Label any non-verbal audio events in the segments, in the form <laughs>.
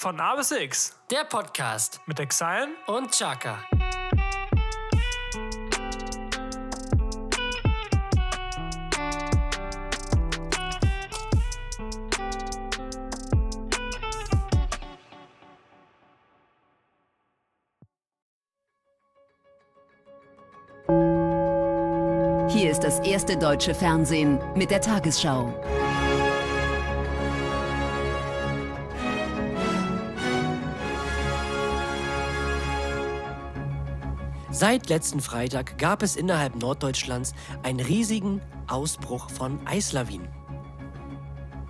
Von A bis X Der Podcast mit Exile und Chaka. Hier ist das erste deutsche Fernsehen mit der Tagesschau. Seit letzten Freitag gab es innerhalb Norddeutschlands einen riesigen Ausbruch von Eislawinen.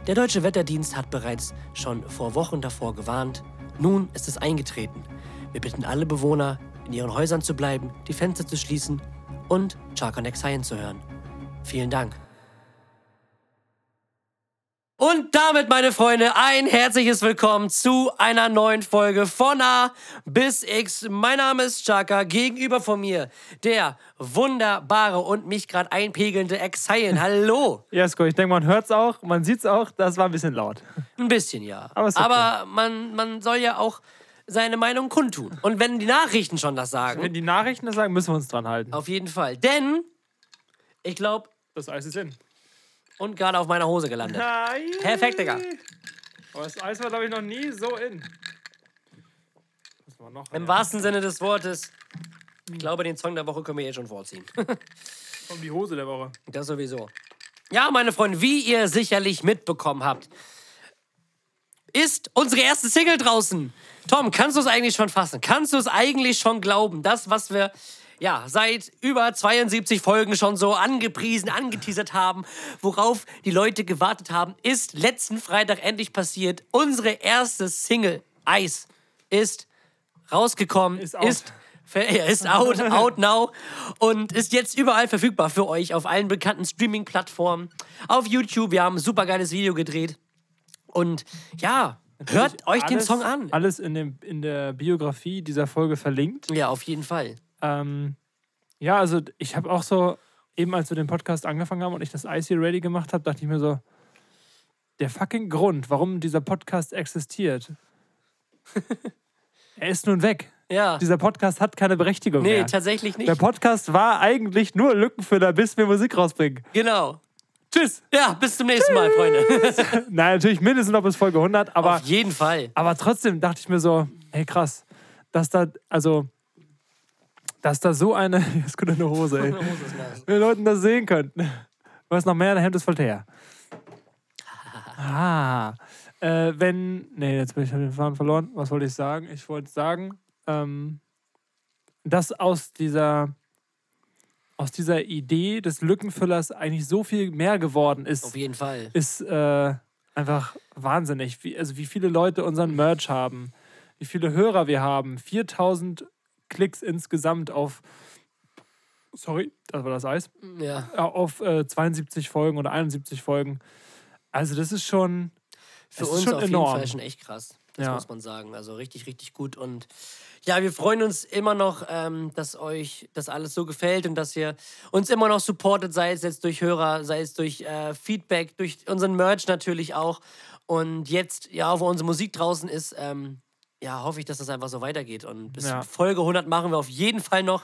Der deutsche Wetterdienst hat bereits schon vor Wochen davor gewarnt. Nun ist es eingetreten. Wir bitten alle Bewohner, in ihren Häusern zu bleiben, die Fenster zu schließen und Chaka Nexayen zu hören. Vielen Dank. Und damit, meine Freunde, ein herzliches Willkommen zu einer neuen Folge von A bis X. Mein Name ist Chaka, gegenüber von mir der wunderbare und mich gerade einpegelnde Exayen. Hallo. Gut. Ich denke, man hört es auch, man sieht es auch. Das war ein bisschen laut. Ein bisschen, ja. Aber okay. Aber man, man soll ja auch seine Meinung kundtun. Und wenn die Nachrichten schon das sagen, Wenn die Nachrichten das sagen, müssen wir uns dran halten. auf jeden Fall. Denn ich glaube, Das Eis ist in. Und gerade auf meiner Hose gelandet. Perfekt, Digga. Aber das Eis war, glaube ich, noch nie so in. Im wahrsten Sinne des Wortes. Ich glaube, den Song der Woche können wir jetzt schon vorziehen. <laughs> Um die Hose der Woche. Das sowieso. Ja, meine Freunde, wie ihr sicherlich mitbekommen habt, ist unsere erste Single draußen. Tom, kannst du es eigentlich schon fassen? Kannst du es eigentlich schon glauben? Das, was wir ja seit über 72 Folgen schon so angepriesen, angeteasert haben, worauf die Leute gewartet haben, ist letzten Freitag endlich passiert. Unsere erste Single, Eis, ist rausgekommen, Ist out. ist Ja, ist out, <laughs> out now und ist jetzt überall verfügbar für euch auf allen bekannten Streaming-Plattformen. Auf YouTube, wir haben ein super geiles Video gedreht. Und ja, hört euch den Alles- Song an. Alles in, dem, in der Biografie dieser Folge verlinkt. Ja, auf jeden Fall. Ähm, ja, also ich habe auch so, eben als wir den Podcast angefangen haben und ich das hier ready gemacht habe, dachte ich mir so, der fucking Grund, warum dieser Podcast existiert, <laughs> er ist nun weg. Ja. Dieser Podcast hat keine Berechtigung Nee, mehr. tatsächlich Der nicht. Podcast war eigentlich nur Lückenfüller, bis wir Musik rausbringen. Genau. Tschüss. Ja, bis zum nächsten Mal, Freunde. <laughs> <laughs> Nein, natürlich mindestens noch bis Folge 100, aber, auf jeden Fall. aber trotzdem dachte ich mir so, hey krass, dass da, also, dass da so eine, <laughs> jetzt kommt eine Hose, ey. Wenn die Leute das sehen könnten. Was noch mehr, der Hemd ist Voltaire. <laughs> Ah. Äh, wenn. Nee, jetzt bin ich den Faden verloren. Was wollte ich sagen? Ich wollte sagen, ähm, dass aus dieser, aus dieser Idee des Lückenfüllers eigentlich so viel mehr geworden ist, Auf jeden Fall. ist äh, einfach wahnsinnig. Wie, also wie viele Leute unseren Merch haben, wie viele Hörer wir haben. 4000 Klicks insgesamt auf. Sorry, das war das Eis Ja. auf äh, 72 Folgen oder 71 Folgen. Also das ist schon, Für das ist uns schon auf enorm. jeden Fall schon echt krass. Das Ja. muss man sagen. Also richtig, richtig gut. Und ja, wir freuen uns immer noch, ähm, dass euch das alles so gefällt und dass ihr uns immer noch supportet, sei es jetzt durch Hörer, sei es durch äh, Feedback, durch unseren Merch natürlich auch. Und jetzt, ja, wo unsere Musik draußen ist, ähm, ja, hoffe ich, dass das einfach so weitergeht. Und bis Ja. Folge 100 machen wir auf jeden Fall noch.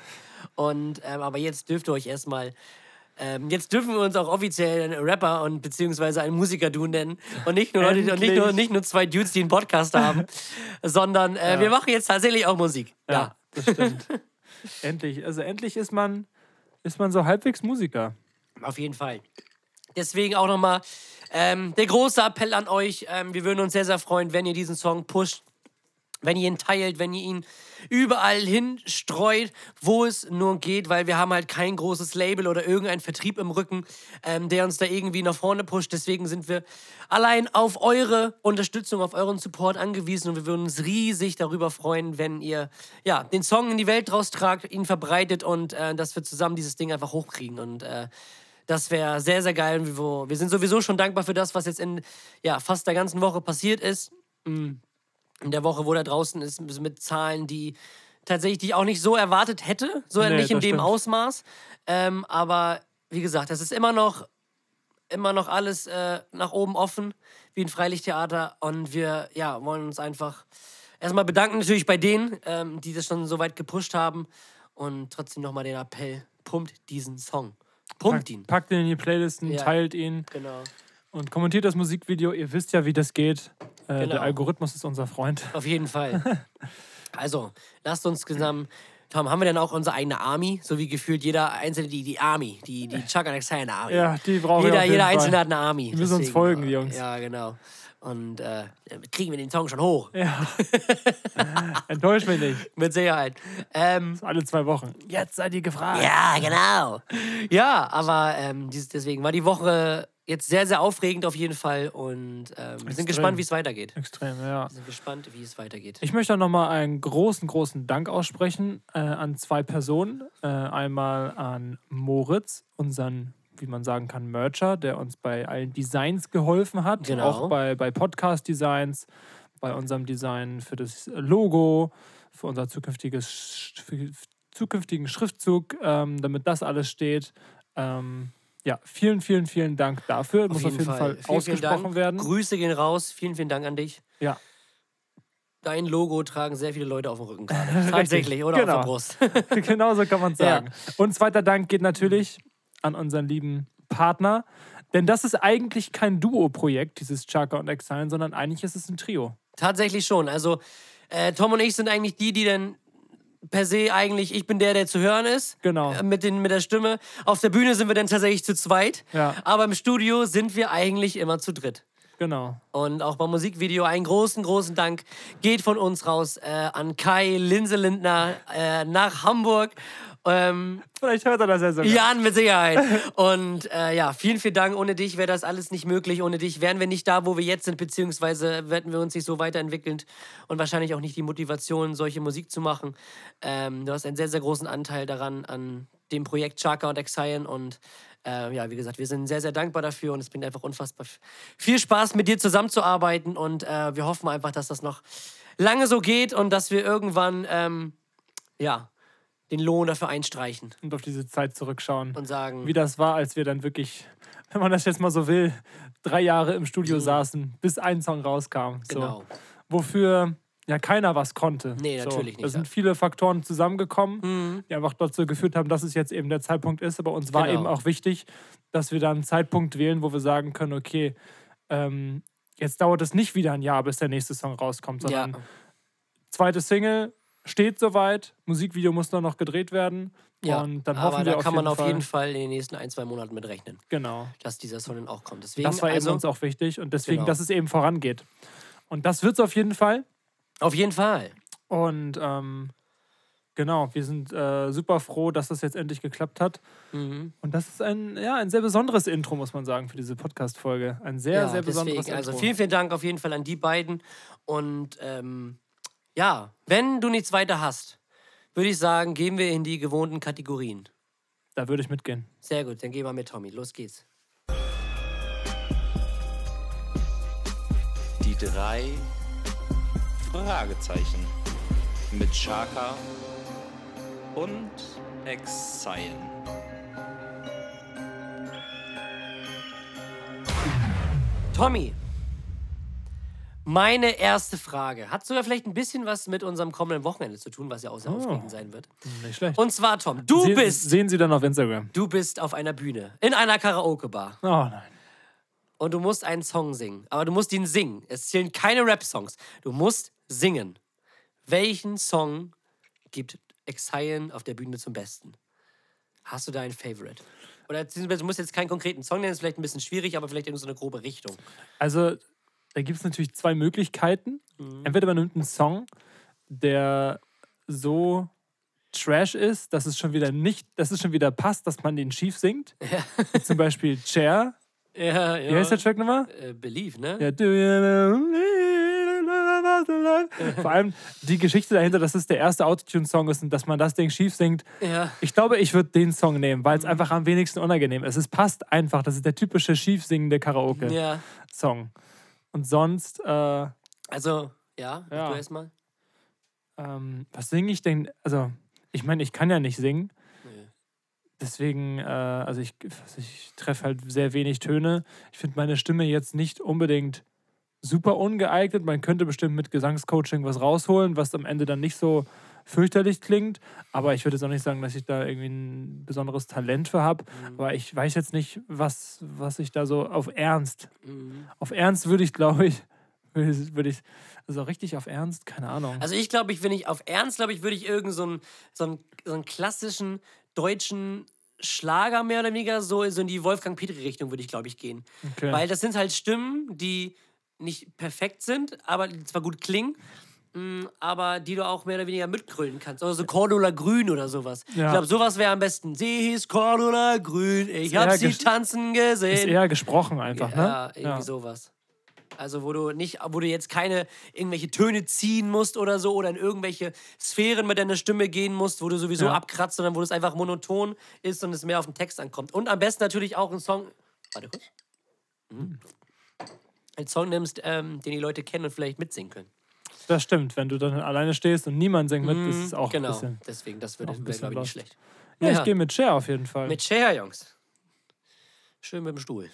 Und ähm, aber jetzt dürft ihr euch erstmal ähm, jetzt dürfen wir uns auch offiziell einen Rapper und beziehungsweise einen Musiker-Du nennen. Und nicht nur Leute, und nicht nur, nicht nur zwei Dudes, die einen Podcast haben, <laughs> sondern äh, wir machen jetzt tatsächlich auch Musik. Ja. ja, das stimmt. <laughs> endlich, also endlich ist man, ist man so halbwegs Musiker. Auf jeden Fall. Deswegen auch nochmal ähm, der große Appell an euch. Ähm, wir würden uns sehr, sehr freuen, wenn ihr diesen Song pusht, wenn ihr ihn teilt, wenn ihr ihn überall hinstreut, wo es nur geht, weil wir haben halt kein großes Label oder irgendeinen Vertrieb im Rücken, ähm, der uns da irgendwie nach vorne pusht. Deswegen sind wir allein auf eure Unterstützung, auf euren Support angewiesen und wir würden uns riesig darüber freuen, wenn ihr ja, den Song in die Welt raustragt, ihn verbreitet und äh, dass wir zusammen dieses Ding einfach hochkriegen und äh, das wäre sehr, sehr geil. Wir sind sowieso schon dankbar für das, was jetzt in ja, fast der ganzen Woche passiert ist. Mm. In der Woche, wo da draußen ist, mit Zahlen, die tatsächlich die ich auch nicht so erwartet hätte. So Nee, nicht in das dem stimmt. Ausmaß. Ähm, aber wie gesagt, es ist immer noch immer noch alles äh, nach oben offen, wie ein Freilichttheater. Und wir ja, wollen uns einfach erstmal bedanken, natürlich bei denen, ähm, die das schon so weit gepusht haben. Und trotzdem nochmal den Appell: pumpt diesen Song. Pumpt Packt, ihn. packt ihn in die Playlisten, Ja. teilt ihn Genau. Und kommentiert das Musikvideo. Ihr wisst ja, wie das geht. Äh, Genau. Der Algorithmus ist unser Freund. Auf jeden Fall. <laughs> Also, lasst uns zusammen. Tom, haben wir denn auch unsere eigene Army? So wie gefühlt jeder einzelne, die, die Army, die, die Chuck and Exile Army. Ja, die brauchen wir jeder auf jeden jeder Fall. Einzelne hat eine Army. Die müssen uns folgen, die Jungs. Ja, genau. Und äh, kriegen wir den Song schon hoch. Ja. <laughs> Enttäuscht mich nicht. Mit Sicherheit. Ähm, Alle zwei Wochen. Jetzt seid ihr gefragt. ja, genau. Ja, aber ähm, deswegen war die Woche jetzt sehr, sehr aufregend auf jeden Fall. Und ähm, wir sind gespannt, wie es weitergeht. Extrem, ja. Wir sind gespannt, wie es weitergeht. Ich möchte auch nochmal einen großen, großen Dank aussprechen äh, an zwei Personen. Äh, einmal an Moritz, unseren, wie man sagen kann, Mercher, der uns bei allen Designs geholfen hat. Genau. Auch bei, bei Podcast-Designs, bei unserem Design für das Logo, für unser zukünftiges für zukünftigen Schriftzug, ähm, damit das alles steht. Ähm, ja, vielen, vielen, vielen Dank dafür. Muss auf jeden Fall, vielen ausgesprochen werden. Grüße gehen raus. Vielen, vielen Dank an dich. Ja. Dein Logo tragen sehr viele Leute auf dem Rücken gerade. <laughs> Tatsächlich, oder Genau. auf der Brust. <laughs> genau so kann man sagen. Und zweiter Dank geht natürlich an unseren lieben Partner. Denn das ist eigentlich kein Duo-Projekt, dieses Chaka und Exile, sondern eigentlich ist es ein Trio. Tatsächlich schon. Also, äh, Tom und ich sind eigentlich die, die dann per se eigentlich, ich bin der, der zu hören ist. Genau. Äh, mit, den, mit der Stimme. Auf der Bühne sind wir dann tatsächlich zu zweit. Ja. Aber im Studio sind wir eigentlich immer zu dritt. Genau. Und auch beim Musikvideo einen großen, großen Dank geht von uns raus äh, an Kai Linse Lindner äh, nach Hamburg. Ähm, Vielleicht hört er das ja sogar. Jan mit Sicherheit. Und äh, ja, vielen, vielen Dank. Ohne dich wäre das alles nicht möglich. Ohne dich wären wir nicht da, wo wir jetzt sind, beziehungsweise hätten wir uns nicht so weiterentwickelt und wahrscheinlich auch nicht die Motivation, solche Musik zu machen. Ähm, du hast einen sehr, sehr großen Anteil daran, an dem Projekt Chaka und Exile. Und äh, ja, wie gesagt, wir sind sehr, sehr dankbar dafür und es bringt einfach unfassbar viel Spaß, mit dir zusammenzuarbeiten. Und äh, wir hoffen einfach, dass das noch lange so geht und dass wir irgendwann, ähm, ja, den Lohn dafür einstreichen Und auf diese Zeit zurückschauen. und sagen, Wie das war, als wir dann wirklich, wenn man das jetzt mal so will, drei Jahre im Studio saßen, bis ein Song rauskam. So. Mhm. Genau. Wofür ja keiner was konnte. Nee, so. natürlich nicht, Da sind ja. viele Faktoren zusammengekommen, Mhm. die einfach dazu geführt haben, dass es jetzt eben der Zeitpunkt ist. Aber uns war Genau. eben auch wichtig, dass wir dann einen Zeitpunkt wählen, wo wir sagen können, okay, ähm, jetzt dauert es nicht wieder ein Jahr, bis der nächste Song rauskommt, ja, sondern zweite Single steht soweit, Musikvideo muss nur noch gedreht werden. ja. Und dann aber hoffen da wir auf kann man auf Fall, jeden Fall in den nächsten ein, zwei Monaten mit rechnen, Genau. dass dieser Song dann auch kommt. Deswegen, Das war eben also, uns auch wichtig und deswegen, Genau. dass es eben vorangeht. Und das wird es auf jeden Fall. auf jeden Fall. Und ähm, genau, wir sind äh, super froh, dass das jetzt endlich geklappt hat. Mhm. Und das ist ein, ja, ein sehr besonderes Intro, muss man sagen, für diese Podcast-Folge. Ein sehr, ja, sehr besonderes deswegen, also Intro. vielen, vielen Dank auf jeden Fall an die beiden. Und ähm, ja, wenn du nichts weiter hast, würde ich sagen, gehen wir in die gewohnten Kategorien. da würde ich mitgehen. Sehr gut, dann gehen wir mit Tommy. Los geht's. Die drei Fragezeichen mit Chaka und Exile. Tommy, meine erste Frage hat sogar vielleicht ein bisschen was mit unserem kommenden Wochenende zu tun, was ja auch sehr Oh. aufregend sein wird. Nicht schlecht. Und zwar, Tom, du Se bist, Sehen Sie dann auf Instagram. du bist auf einer Bühne, in einer Karaoke-Bar. Oh nein. und du musst einen Song singen. Aber du musst ihn singen. Es zählen keine Rap-Songs. Du musst singen. Welchen Song gibt Exile auf der Bühne zum Besten? Hast du da einen Favorite? Oder du musst jetzt keinen konkreten Song nennen, ist vielleicht ein bisschen schwierig, aber vielleicht irgendeine so eine grobe Richtung. Also, da gibt es natürlich zwei Möglichkeiten. Mhm. Entweder man nimmt einen Song, der so trash ist, dass es schon wieder nicht, dass es schon wieder passt, dass man den schief singt. <laughs> Wie Zum Beispiel Chair. Ja, ja. Wie heißt der Track nochmal? Äh, Believe, ne? Ja, do you know Vor allem die Geschichte dahinter, dass es der erste Autotune-Song ist und dass man das Ding schief singt. Ja. Ich glaube, ich würde den Song nehmen, weil es einfach am wenigsten unangenehm ist. Es passt einfach. Das ist der typische schief singende Karaoke-Song. Ja. Und sonst, äh, Also, ja, Ja. du erstmal. ähm, was singe ich denn? Also, ich meine, ich kann ja nicht singen. deswegen, äh, also ich, also ich treffe halt sehr wenig Töne. Ich finde meine Stimme jetzt nicht unbedingt super ungeeignet. Man könnte bestimmt mit Gesangscoaching was rausholen, was am Ende dann nicht so fürchterlich klingt. Aber ich würde jetzt auch nicht sagen, dass ich da irgendwie ein besonderes Talent für habe. Aber ich weiß jetzt nicht, was, was ich da so auf Ernst. Mhm. Auf Ernst würde ich, glaube ich, würde ich, also richtig auf Ernst, keine Ahnung. Also ich glaube, ich, wenn ich auf Ernst, glaube ich, würde ich irgend so einen, so, einen, so einen klassischen deutschen Schlager mehr oder weniger so, so in die Wolfgang Petri-Richtung würde ich, glaube ich, gehen. Okay. Weil das sind halt Stimmen, die nicht perfekt sind, aber die zwar gut klingen, aber die du auch mehr oder weniger mitgrölen kannst. Oder so Cordula Grün oder sowas. Ja. Ich glaube, sowas wäre am besten. Sie hieß Cordula Grün, ich Ist hab eher sie tanzen ist gesehen. eher gesprochen einfach, Ja, ne? irgendwie sowas. Also wo du nicht, wo du jetzt keine irgendwelche Töne ziehen musst oder so oder in irgendwelche Sphären mit deiner Stimme gehen musst, wo du sowieso Ja. abkratzt, sondern wo es einfach monoton ist und es mehr auf den Text ankommt. Und am besten natürlich auch ein Song. Warte kurz. Mhm. Ein Song nimmst, ähm, den die Leute kennen und vielleicht mitsingen können. Das stimmt, wenn du dann alleine stehst und niemand singt mit, ist es auch genau. ein bisschen. Deswegen, das wäre, bisschen glaube ich, nicht lost. schlecht. Ja, Ja. ich gehe mit Cher auf jeden Fall. Mit Cher, Jungs. Schön mit dem Stuhl.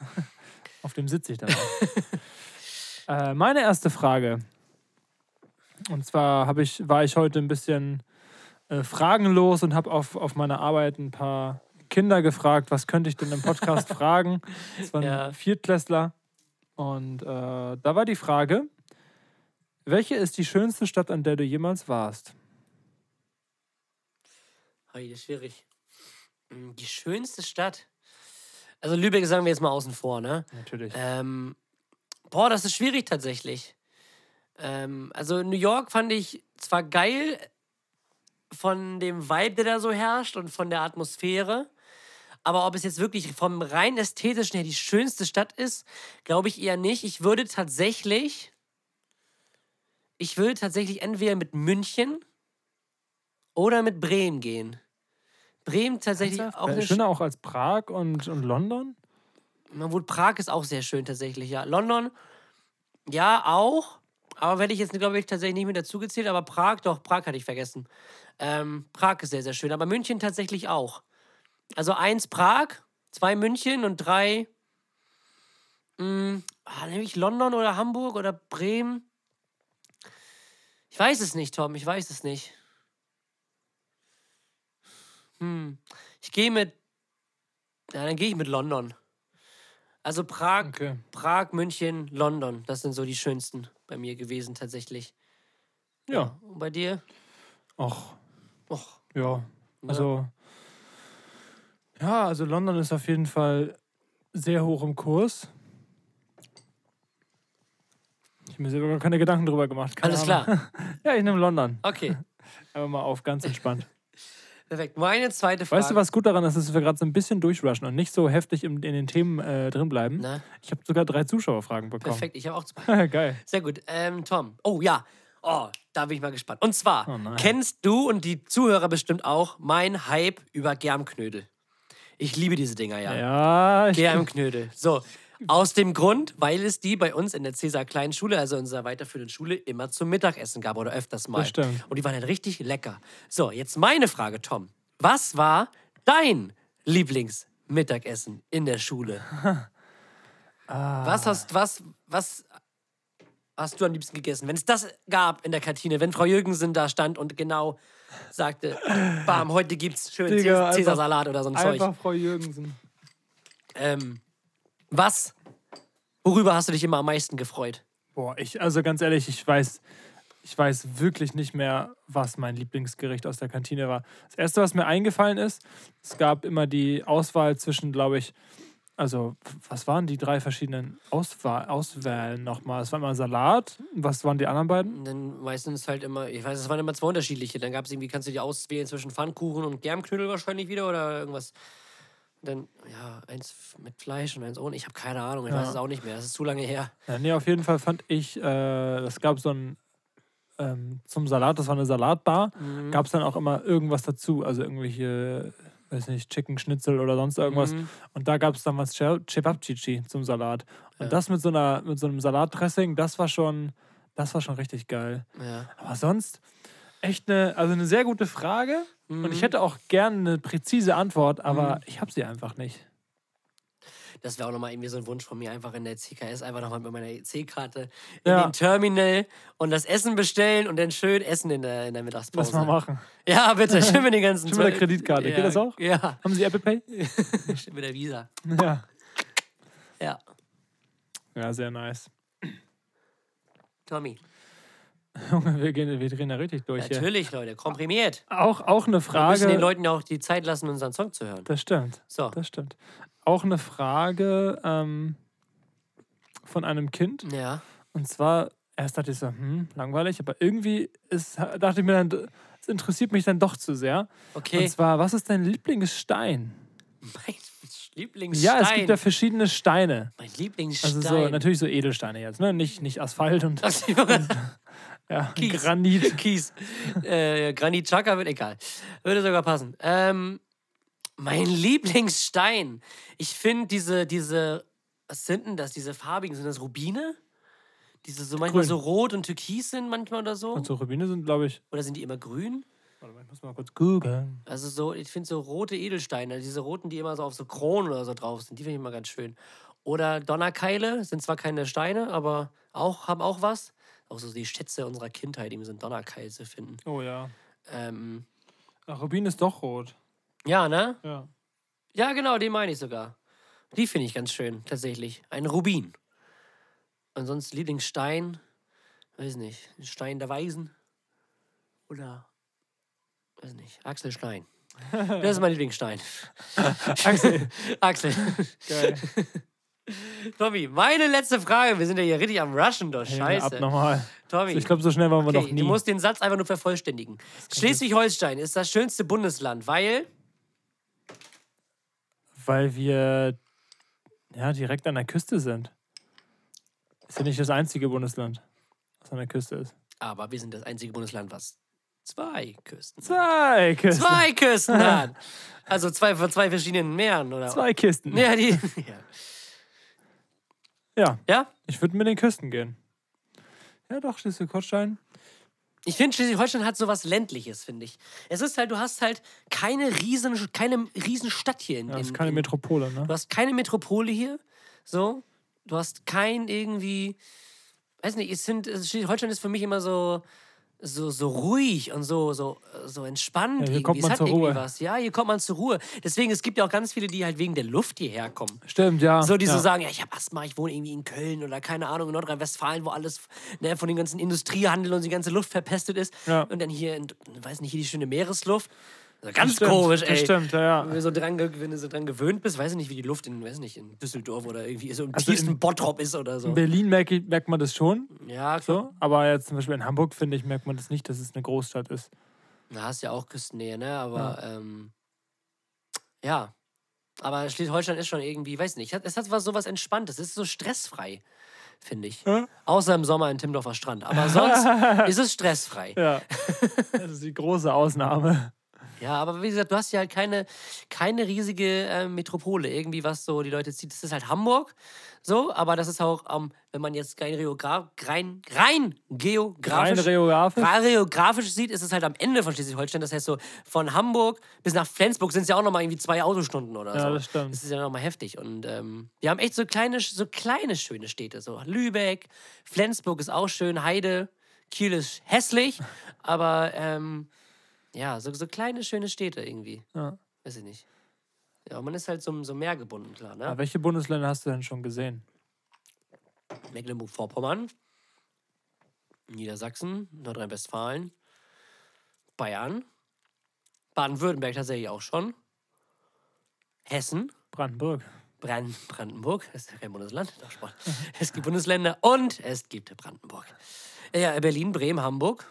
<laughs> Auf dem sitze ich dann auch. <laughs> äh, meine erste Frage. Und zwar ich, war ich heute ein bisschen äh, fragenlos und habe auf, auf meiner Arbeit ein paar Kinder gefragt, was könnte ich denn im Podcast <laughs> fragen. Das waren Ja. Viertklässler. Und äh, da war die Frage, welche ist die schönste Stadt, an der du jemals warst? Hey, das ist schwierig. Hm, Die schönste Stadt. Also Lübeck sagen wir jetzt mal außen vor, ne? Natürlich. Ähm, boah, das ist schwierig tatsächlich. Ähm, also New York fand ich zwar geil von dem Vibe, der da so herrscht und von der Atmosphäre, aber ob es jetzt wirklich vom rein ästhetischen her die schönste Stadt ist, glaube ich eher nicht. Ich würde tatsächlich, ich würde tatsächlich entweder mit München oder mit Bremen gehen. Bremen tatsächlich Ernsthaft? auch eine Schöner auch als Prag und, und London? Na wohl, Prag ist auch sehr schön tatsächlich, ja. London, ja, auch. Aber werde ich jetzt, glaube ich, tatsächlich nicht mit dazu gezählt. Aber Prag, doch, Prag hatte ich vergessen. Ähm, Prag ist sehr, sehr schön. Aber München tatsächlich auch. Also eins Prag, zwei München und drei. Mh, ah, nehme ich London oder Hamburg oder Bremen? Ich weiß es nicht, Tom. Ich weiß es nicht. Hm. Ich gehe mit. Ja, dann gehe ich mit London. Also Prag, Okay. Prag, München, London. Das sind so die schönsten bei mir gewesen tatsächlich. Ja. Und bei dir? Ach, Och, Ja, also. Ja, also London ist auf jeden Fall sehr hoch im Kurs. Ich habe mir selber gar keine Gedanken drüber gemacht. Keine alles Ahnung. klar. <laughs> Ja, ich nehme London. Okay, <laughs> Einfach mal auf, ganz entspannt. <laughs> perfekt. Meine zweite Frage. Weißt du, was gut daran ist, dass wir gerade so ein bisschen durchrushen und nicht so heftig im, in den Themen äh, drin bleiben? Na, Ich habe sogar drei Zuschauerfragen bekommen. perfekt. Ich habe auch zwei. Geil. Sehr gut. Ähm, Tom. Oh ja. Oh, da bin ich mal gespannt. Und zwar, Oh kennst du und die Zuhörer bestimmt auch mein Hype über Germknödel. Ich liebe diese Dinger, ja. Ja, ich, Germknödel. So, aus dem Grund, weil es die bei uns in der Cäsar Kleinen Schule, also in unserer weiterführenden Schule, immer zum Mittagessen gab oder öfters mal. Das stimmt. Und die waren halt richtig lecker. So, jetzt meine Frage, Tom. Was war dein Lieblingsmittagessen in der Schule? <laughs> Ah. Was hast, was, was hast du am liebsten gegessen? Wenn es das gab in der Kantine, wenn Frau Jürgensen da stand und genau sagte, bam, heute gibt's schön Digga, einfach- Cäsarsalat oder so ein Zeug. einfach Frau Jürgensen. Ähm, was, worüber hast du dich immer am meisten gefreut? Boah, ich, also ganz ehrlich, ich weiß, ich weiß wirklich nicht mehr, was mein Lieblingsgericht aus der Kantine war. Das erste, was mir eingefallen ist, es gab immer die Auswahl zwischen, glaube ich, also, was waren die drei verschiedenen Auswahl, Auswahlen nochmal? Es war immer Salat. Was waren die anderen beiden? Dann meistens halt immer, ich weiß, es waren immer zwei unterschiedliche. Dann gab es irgendwie, kannst du dir auswählen zwischen Pfannkuchen und Germknödel wahrscheinlich wieder oder irgendwas. Dann, ja, eins mit Fleisch und eins ohne. Ich habe keine Ahnung, ich Ja. weiß es auch nicht mehr. Das ist zu lange her. Ja, nee, auf jeden Fall fand ich, äh, es gab so ein, ähm, zum Salat, das war eine Salatbar, Mhm. gab es dann auch immer irgendwas dazu. Also irgendwelche, weiß nicht, Chicken Schnitzel oder sonst irgendwas. Mhm. Und da gab es dann was Ce- Cevapcici zum Salat. Und Ja. das mit so, einer, mit so einem Salatdressing, das war schon, das war schon richtig geil. Ja. Aber sonst, echt eine, also eine sehr gute Frage. Und ich hätte auch gerne eine präzise Antwort, aber ich habe sie einfach nicht. Das wäre auch nochmal irgendwie so ein Wunsch von mir, einfach in der CKS einfach nochmal mit meiner EC-Karte in Ja. den Terminal und das Essen bestellen und dann schön essen in der, in der Mittagspause. Lass mal machen. Ja, bitte, schön mit den <laughs> ganzen Schön mit der Kreditkarte. Ja, Geht das auch? Ja, Haben Sie Apple Pay? <laughs> schön mit der Visa. Ja. Ja, Ja, sehr nice. Tommy. <laughs> Junge, wir, gehen, wir drehen da richtig durch hier. Natürlich, Leute, komprimiert. Auch, auch eine Wir müssen den Frage. Leuten ja auch die Zeit lassen, unseren Song zu hören. Das stimmt. So. Das stimmt. Auch eine Frage ähm, von einem Kind. Ja. Und zwar, erst dachte ich so, hm, langweilig, aber irgendwie ist, dachte ich mir dann, es interessiert mich dann doch zu sehr. Okay. Und zwar, was ist dein Lieblingsstein? Mein Lieblingsstein. <laughs> Ja, es gibt ja verschiedene Steine. mein Lieblingsstein. Also so, natürlich so Edelsteine jetzt, ne? Nicht, nicht Asphalt und <laughs> ja, Kies. Granit. <laughs> Kies. Äh, Granit Chaka wird egal. Würde sogar passen. Ähm, mein Lieblingsstein. Ich finde diese, diese, was sind denn das? Diese farbigen, sind das Rubine? Diese so manchmal Grün. so rot und türkis sind manchmal oder so? Und so Rubine sind, glaube ich. Oder sind die immer grün? Warte mal, ich muss mal kurz googeln. Also so, ich finde so rote Edelsteine, diese roten, die immer so auf so Kronen oder so drauf sind, die finde ich immer ganz schön. Oder Donnerkeile, sind zwar keine Steine, aber auch, haben auch was. Auch so die Schätze unserer Kindheit, die sind Donnerkeil zu finden. Oh ja. Ähm, Ach, Rubin ist doch rot. ja, ne? Ja. Ja, genau, den meine ich sogar. Die finde ich ganz schön, tatsächlich. Ein Rubin. Ansonsten Lieblingsstein, weiß nicht, ein Stein der Weisen. Oder, weiß nicht, Axel Stein. <laughs> Das ist mein Lieblingsstein. <laughs> Axel. Axel. Geil. Tommy, meine letzte Frage. Wir sind ja hier richtig am Rushen, doch. Hey, ab Scheiße. nochmal. Tommy. Ich glaube, so schnell waren wir okay, noch nie. du musst den Satz einfach nur vervollständigen. Schleswig-Holstein ist das schönste Bundesland, weil. Weil wir ja direkt an der Küste sind. Ist ja nicht das einzige Bundesland, was an der Küste ist. Aber wir sind das einzige Bundesland, was zwei Küsten hat. Zwei Küsten. Zwei Küsten <laughs> hat. Also zwei von zwei verschiedenen Meeren, oder? Zwei Kisten. Ja, die. <laughs> Ja. Ja, ja? ich würde mit den Küsten gehen. Ja, doch, Schleswig-Holstein. Ich finde, Schleswig-Holstein hat sowas ländliches, finde ich. Es ist halt, du hast halt keine riesen, keine riesen Stadt hier in, Ja, ist keine in Metropole, ne? Du hast keine Metropole hier. So. Du hast kein irgendwie. Weiß nicht, ich finde, Schleswig-Holstein ist für mich immer so. So, so ruhig und so, so, so entspannt. Ja, hier irgendwie. kommt man zur Ruhe. was. Ja, hier kommt man zur Ruhe. Deswegen, es gibt ja auch ganz viele, die halt wegen der Luft hierher kommen. Stimmt, ja. So, die ja. so sagen, ja, ich habe Asthma, ich wohne irgendwie in Köln oder keine Ahnung, in Nordrhein-Westfalen, wo alles ne, von dem ganzen Industriehandel und die ganze Luft verpestet ist. Ja. Und dann hier, in, weiß nicht, hier die schöne Meeresluft. Also ganz stimmt, komisch, ey. stimmt, ja, ja. Wenn du, so dran, wenn du so dran gewöhnt bist, weiß ich nicht, wie die Luft in, weiß nicht, in Düsseldorf oder irgendwie so im Also tiefsten in- Bottrop ist oder so. In Berlin merkt, merkt man das schon. Ja, klar. So. Aber jetzt zum Beispiel in Hamburg, finde ich, merkt man das nicht, dass es eine Großstadt ist. Da hast ja auch Küstennähe, ne? Aber ähm, ja. Aber Schleswig-Holstein ist schon irgendwie, weiß nicht, es hat was sowas Entspanntes. Es ist so stressfrei, finde ich. Ja. Außer im Sommer in Timmendorfer Strand. Aber sonst <laughs> ist es stressfrei. Ja. das ist die große Ausnahme. Ja, aber wie gesagt, du hast ja halt keine, keine riesige äh, Metropole, irgendwie was so die Leute zieht. Das ist halt Hamburg, so, aber das ist auch, ähm, wenn man jetzt rein, rein, rein geografisch. Rein geografisch? sieht, ist es halt am Ende von Schleswig-Holstein. Das heißt so, von Hamburg bis nach Flensburg sind es ja auch nochmal irgendwie zwei Autostunden oder Ja, so. das stimmt. Das ist ja nochmal heftig. Und ähm, wir haben echt so kleine, so kleine schöne Städte. So Lübeck, Flensburg ist auch schön, Heide, Kiel ist hässlich, <laughs> aber ähm, ja, so, so kleine, schöne Städte irgendwie. Ja. Weiß ich nicht. Ja, man ist halt so, so mehr gebunden, klar. Ne? Aber welche Bundesländer hast du denn schon gesehen? Mecklenburg-Vorpommern, Niedersachsen, Nordrhein-Westfalen, Bayern, Baden-Württemberg tatsächlich auch schon, Hessen, Brandenburg. Brand Brandenburg, das ist ja kein Bundesland, <laughs> doch Sport. <laughs> Es gibt Bundesländer und es gibt Brandenburg. Ja, Berlin, Bremen, Hamburg.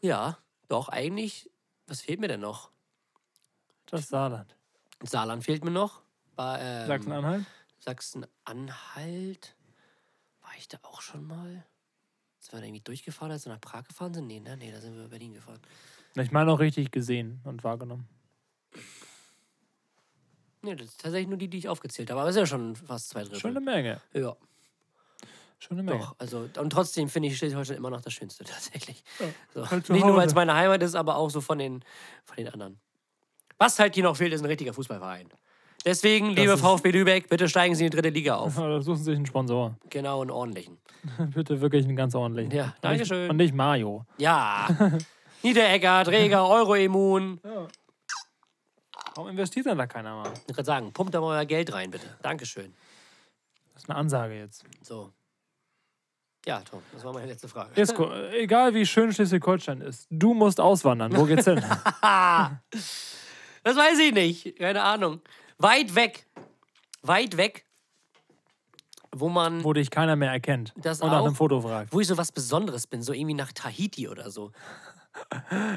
Ja, doch, eigentlich, was fehlt mir denn noch? Das Saarland. Saarland fehlt mir noch. Ähm, Sachsen-Anhalt? Sachsen-Anhalt. War ich da auch schon mal? Sind wir da irgendwie durchgefahren, als wir nach Prag gefahren sind? Nee, ne? Nee, da sind wir über Berlin gefahren. Ich meine auch richtig gesehen und wahrgenommen. Nee, das ist tatsächlich nur die, die ich aufgezählt habe. Aber es ist ja schon fast zwei Drittel. Schon eine Menge. Ja. Schon Menge. Doch, also, und trotzdem finde ich Schleswig-Holstein immer noch das Schönste <laughs> tatsächlich. So. halt Nicht nur, weil es meine Heimat ist, aber auch so von den, von den anderen. Was halt hier noch fehlt, ist ein richtiger Fußballverein. Deswegen, liebe VfB Lübeck, bitte steigen Sie in die dritte Liga auf. Ja, da suchen Sie sich einen Sponsor. Genau, einen ordentlichen. <laughs> Bitte wirklich einen ganz ordentlichen. Ja, Und nicht- Dankeschön. Und nicht Mario. Ja. <laughs> Niederegger, Träger, Euroimmun. Warum investiert denn da keiner mal? Ich kann sagen, pumpt da mal euer Geld rein, bitte. Dankeschön. Das ist eine Ansage jetzt. So. Ja, Tom, das war meine letzte Frage. Isko, äh, egal wie schön Schleswig-Holstein ist, du musst auswandern. Wo geht's hin? <laughs> <laughs> Das weiß ich nicht. Keine Ahnung. Weit weg. Weit weg. Wo man. Wo dich keiner mehr erkennt. Das und nach auch. einem Foto fragt. wo ich so was Besonderes bin, so irgendwie nach Tahiti oder so.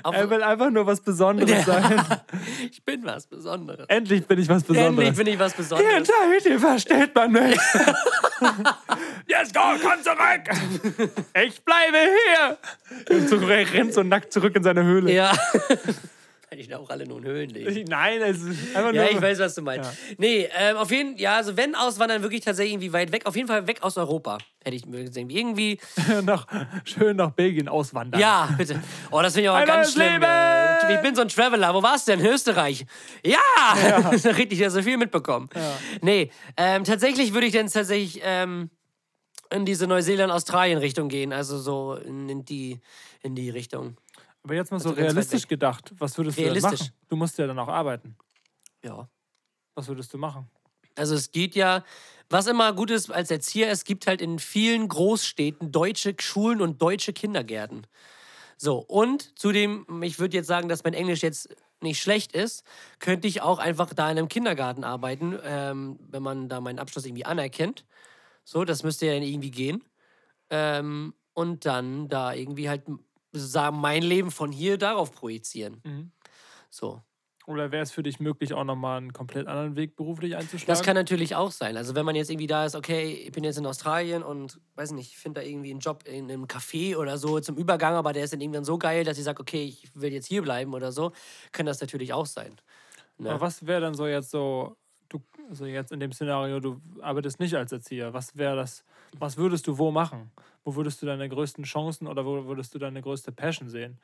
Auf, Er will einfach nur was Besonderes sein. <laughs> ich bin was Besonderes. Endlich bin ich was Besonderes. Endlich bin ich was Besonderes. Tahiti versteht man mich. <laughs> Jetzt go, komm zurück. Ich bleibe hier. Und so rennt so nackt zurück in seine Höhle. Ja. Weil die da auch alle nur in Höhlen leben. Nein, es ist <laughs> einfach Ja, nur. ich weiß, was du meinst. Nee, ähm, auf jeden Fall, ja, also wenn auswandern, wirklich tatsächlich irgendwie weit weg. Auf jeden Fall weg aus Europa. Hätte ich mir gesehen. Irgendwie, <laughs> nach, schön nach Belgien auswandern. ja, bitte. Oh, das finde ich auch Ein ganz schlimm. Leben! äh, Ich bin so ein Traveler. Wo warst du denn? Österreich. Ja! Richtig, <laughs> ja so viel mitbekommen. Nee, ähm, tatsächlich würde ich dann tatsächlich ähm, in diese Neuseeland-Australien-Richtung gehen. Also so in, in, die, in die Richtung. Aber jetzt mal so Also weit realistisch gedacht. Was würdest du denn machen? Du musst ja dann auch arbeiten. Ja. Was würdest du machen? Also es geht ja, was immer gut ist als Erzieher, es gibt halt in vielen Großstädten deutsche Schulen und deutsche Kindergärten. So, und zudem, ich würde jetzt sagen, dass mein Englisch jetzt nicht schlecht ist, könnte ich auch einfach da in einem Kindergarten arbeiten, ähm, wenn man da meinen Abschluss irgendwie anerkennt. So, das müsste ja irgendwie gehen. Ähm, und dann da irgendwie halt mein Leben von hier darauf projizieren. Mhm. So. Oder wäre es für dich möglich, auch nochmal einen komplett anderen Weg beruflich einzuschlagen? Das kann natürlich auch sein. Also wenn man jetzt irgendwie da ist, okay, ich bin jetzt in Australien und weiß nicht, ich finde da irgendwie einen Job in einem Café oder so zum Übergang, aber der ist dann irgendwann so geil, dass ich sage, okay, ich will jetzt hier bleiben oder so, kann das natürlich auch sein. Ne? Aber was wäre dann so jetzt so, du, also jetzt in dem Szenario, du arbeitest nicht als Erzieher, was wäre das, was würdest du wo machen? Wo würdest du deine größten Chancen oder wo würdest du deine größte Passion sehen?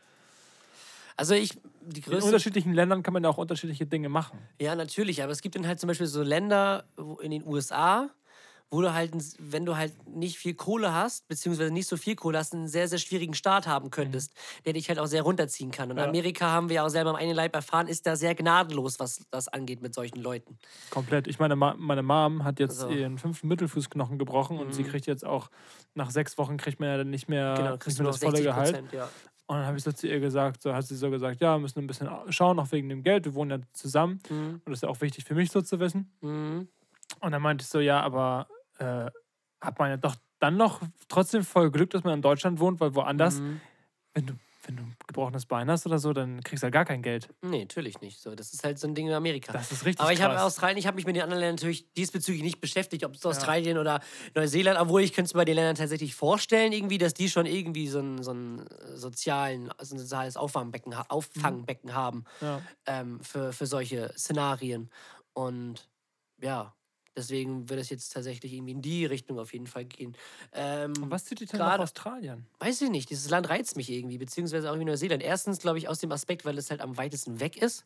Also ich, die In größte... unterschiedlichen Ländern kann man ja auch unterschiedliche Dinge machen. Ja, natürlich, aber es gibt dann halt zum Beispiel so Länder in den USA, wo du halt, wenn du halt nicht viel Kohle hast, beziehungsweise nicht so viel Kohle hast, einen sehr, sehr schwierigen Start haben könntest, der dich halt auch sehr runterziehen kann. Und Ja. Amerika haben wir ja auch selber am eigenen Leib erfahren, ist da sehr gnadenlos, was das angeht mit solchen Leuten. Komplett. Ich meine, meine Mom hat jetzt So. ihren fünften Mittelfußknochen gebrochen und sie kriegt jetzt auch, nach sechs Wochen kriegt man ja dann nicht mehr, Genau, nicht mehr das volle 60 Gehalt. Ja. Und dann habe ich so zu ihr gesagt, so hat sie so gesagt, ja, wir müssen ein bisschen schauen, auch wegen dem Geld. Wir wohnen ja zusammen. Mhm. Und das ist ja auch wichtig für mich so zu wissen. Mhm. Und dann meinte ich so, ja, aber äh, hat man ja doch dann noch trotzdem voll Glück, dass man in Deutschland wohnt, weil woanders, Mhm. wenn du, wenn du ein gebrochenes Bein hast oder so, dann kriegst du halt gar kein Geld. Nee, natürlich nicht. So, das ist halt so ein Ding in Amerika. Das ist richtig Aber ich habe. Australien, ich habe mich mit den anderen Ländern natürlich diesbezüglich nicht beschäftigt, ob es Australien oder Neuseeland, obwohl ich könnte es bei den Ländern tatsächlich vorstellen, irgendwie, dass die schon irgendwie so ein, so ein äh, sozialen, so ein soziales Auffangbecken, Auffangbecken haben Ja. ähm, für, für solche Szenarien. Und ja, deswegen wird es jetzt tatsächlich irgendwie in die Richtung auf jeden Fall gehen. Ähm, was zieht dich denn nach Australien? weiß ich nicht, dieses Land reizt mich irgendwie, beziehungsweise auch wie Neuseeland. Erstens, glaube ich, aus dem Aspekt, weil es halt am weitesten weg ist.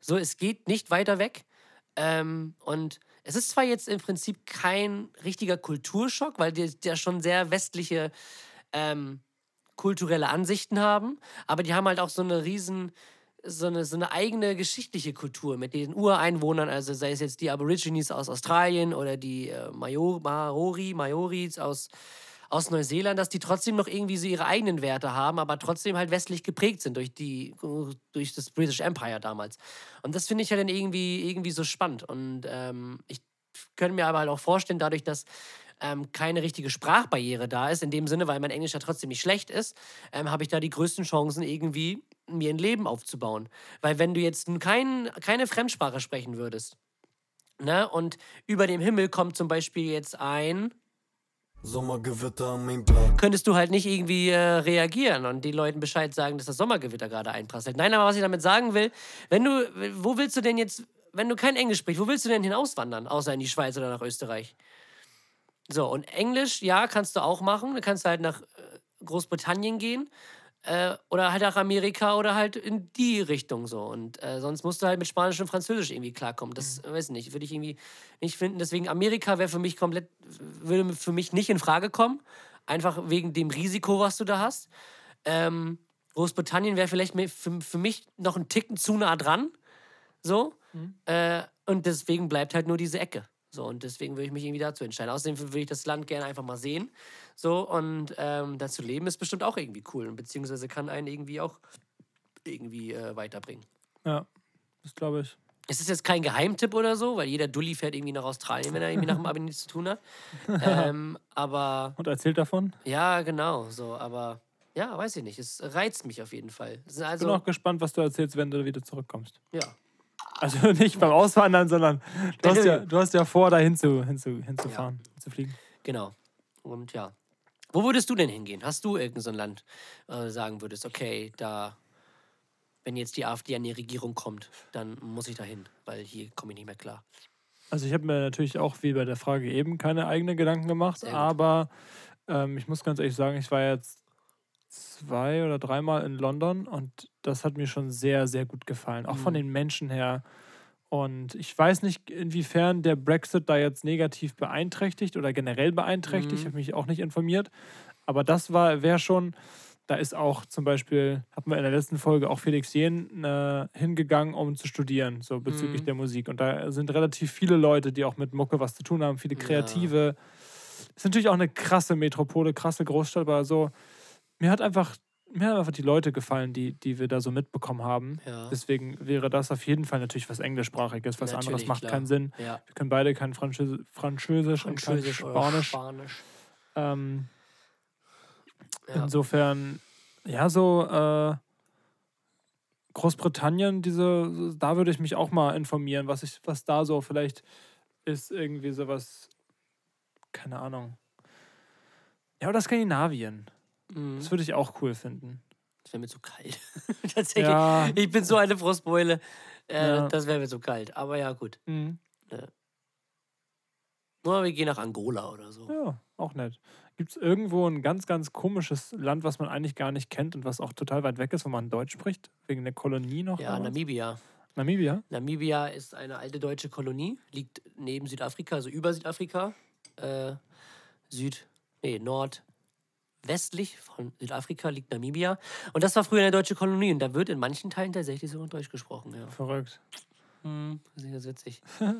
So, es geht nicht weiter weg. Ähm, und es ist zwar jetzt im Prinzip kein richtiger Kulturschock, weil die ja schon sehr westliche ähm, kulturelle Ansichten haben, aber die haben halt auch so eine riesen, so eine, so eine eigene geschichtliche Kultur mit den Ureinwohnern, also sei es jetzt die Aborigines aus Australien oder die äh, Major, Maori, Maoris aus, aus Neuseeland, dass die trotzdem noch irgendwie so ihre eigenen Werte haben, aber trotzdem halt westlich geprägt sind durch, die, durch das British Empire damals. Und das finde ich halt dann irgendwie, irgendwie so spannend. Und ähm, ich könnte mir aber halt auch vorstellen, dadurch, dass ähm, keine richtige Sprachbarriere da ist, in dem Sinne, weil mein Englisch ja trotzdem nicht schlecht ist, ähm, habe ich da die größten Chancen, irgendwie mir ein Leben aufzubauen. Weil wenn du jetzt kein, keine Fremdsprache sprechen würdest, ne, und über dem Himmel kommt zum Beispiel jetzt ein, Sommergewitter am Mainplan. könntest du halt nicht irgendwie äh, reagieren und den Leuten Bescheid sagen, dass das Sommergewitter gerade einprasselt. Nein, aber was ich damit sagen will, wenn du, wo willst du denn jetzt, wenn du kein Englisch sprichst, wo willst du denn hin auswandern, außer in die Schweiz oder nach Österreich? So, und Englisch, ja, kannst du auch machen. Du kannst halt nach äh, Großbritannien gehen. Äh, oder halt nach Amerika oder halt in die Richtung so. Und äh, sonst musst du halt mit Spanisch und Französisch irgendwie klarkommen. Das Mhm. weiß ich nicht, würde ich irgendwie nicht finden. Deswegen Amerika wäre für mich komplett, würde für mich nicht in Frage kommen. Einfach wegen dem Risiko, was du da hast. Ähm, Großbritannien wäre vielleicht für, für mich noch einen Ticken zu nah dran. So. Äh, und deswegen bleibt halt nur diese Ecke. So, und deswegen würde ich mich irgendwie dazu entscheiden. Außerdem würde ich das Land gerne einfach mal sehen. So, und ähm, da zu leben ist bestimmt auch irgendwie cool. Und beziehungsweise kann einen irgendwie auch irgendwie äh, weiterbringen. Ja, das glaube ich. Es ist jetzt kein Geheimtipp oder so, weil jeder Dulli fährt irgendwie nach Australien, wenn er irgendwie nach dem Abi nichts zu tun hat. <laughs> Ähm, aber Und erzählt davon. ja, genau, so, aber ja, weiß ich nicht. Es reizt mich auf jeden Fall. Ist Ich bin Also, auch gespannt, was du erzählst, wenn du wieder zurückkommst. ja. Also <laughs> nicht beim Auswandern, sondern du hast ja, du hast ja vor, da hinzu, hinzu, hinzufahren, zu fliegen. Genau. Und ja. Wo würdest du denn hingehen? Hast du irgendein so Land, äh, sagen würdest, okay, da, wenn jetzt die AfD an die Regierung kommt, dann muss ich da hin, weil hier komme ich nicht mehr klar. Also ich habe mir natürlich auch wie bei der Frage eben keine eigenen Gedanken gemacht, aber ähm, ich muss ganz ehrlich sagen, ich war jetzt zwei oder dreimal in London und das hat mir schon sehr, sehr gut gefallen, auch Mhm. von den Menschen her. Und ich weiß nicht, inwiefern der Brexit da jetzt negativ beeinträchtigt oder generell beeinträchtigt. Ich Mhm. habe mich auch nicht informiert. Aber das war, wäre schon, da ist auch zum Beispiel, hatten wir in der letzten Folge auch Felix Jähn äh, hingegangen, um zu studieren, so bezüglich Mhm. der Musik. Und da sind relativ viele Leute, die auch mit Mucke was zu tun haben, viele Kreative. Ist natürlich auch eine krasse Metropole, krasse Großstadt, aber so, mir hat einfach, mir haben einfach die Leute gefallen, die, die wir da so mitbekommen haben. Ja. Deswegen wäre das auf jeden Fall natürlich was Englischsprachiges, was anderes Natürlich, macht klar. keinen Sinn. Ja. Wir können beide kein Französ Französisch, Französisch und kein Spanisch. Spanisch. Ähm, Ja. Insofern, ja, so äh, Großbritannien, diese, da würde ich mich auch mal informieren, was ich, was da so vielleicht ist, irgendwie sowas, keine Ahnung. Ja, oder Skandinavien. Mhm. Das würde ich auch cool finden. Das wäre mir zu kalt. <laughs> Tatsächlich. Ja. Ich bin so eine Frostbeule. Äh, Ja. Das wäre mir zu kalt. Aber ja, gut. Mhm. Nur wir gehen nach Angola oder so. Ja, auch nett. Gibt es irgendwo ein ganz, ganz komisches Land, was man eigentlich gar nicht kennt und was auch total weit weg ist, wo man Deutsch spricht? Wegen der Kolonie noch? Ja? Namibia. Namibia? Namibia ist eine alte deutsche Kolonie, liegt neben Südafrika, also über Südafrika. Äh, Süd, nee, nordwestlich von Südafrika liegt Namibia. Und das war früher eine deutsche Kolonie und da wird in manchen Teilen tatsächlich sogar Deutsch gesprochen. Ja. Verrückt. Hm, das ist ganz witzig. <laughs>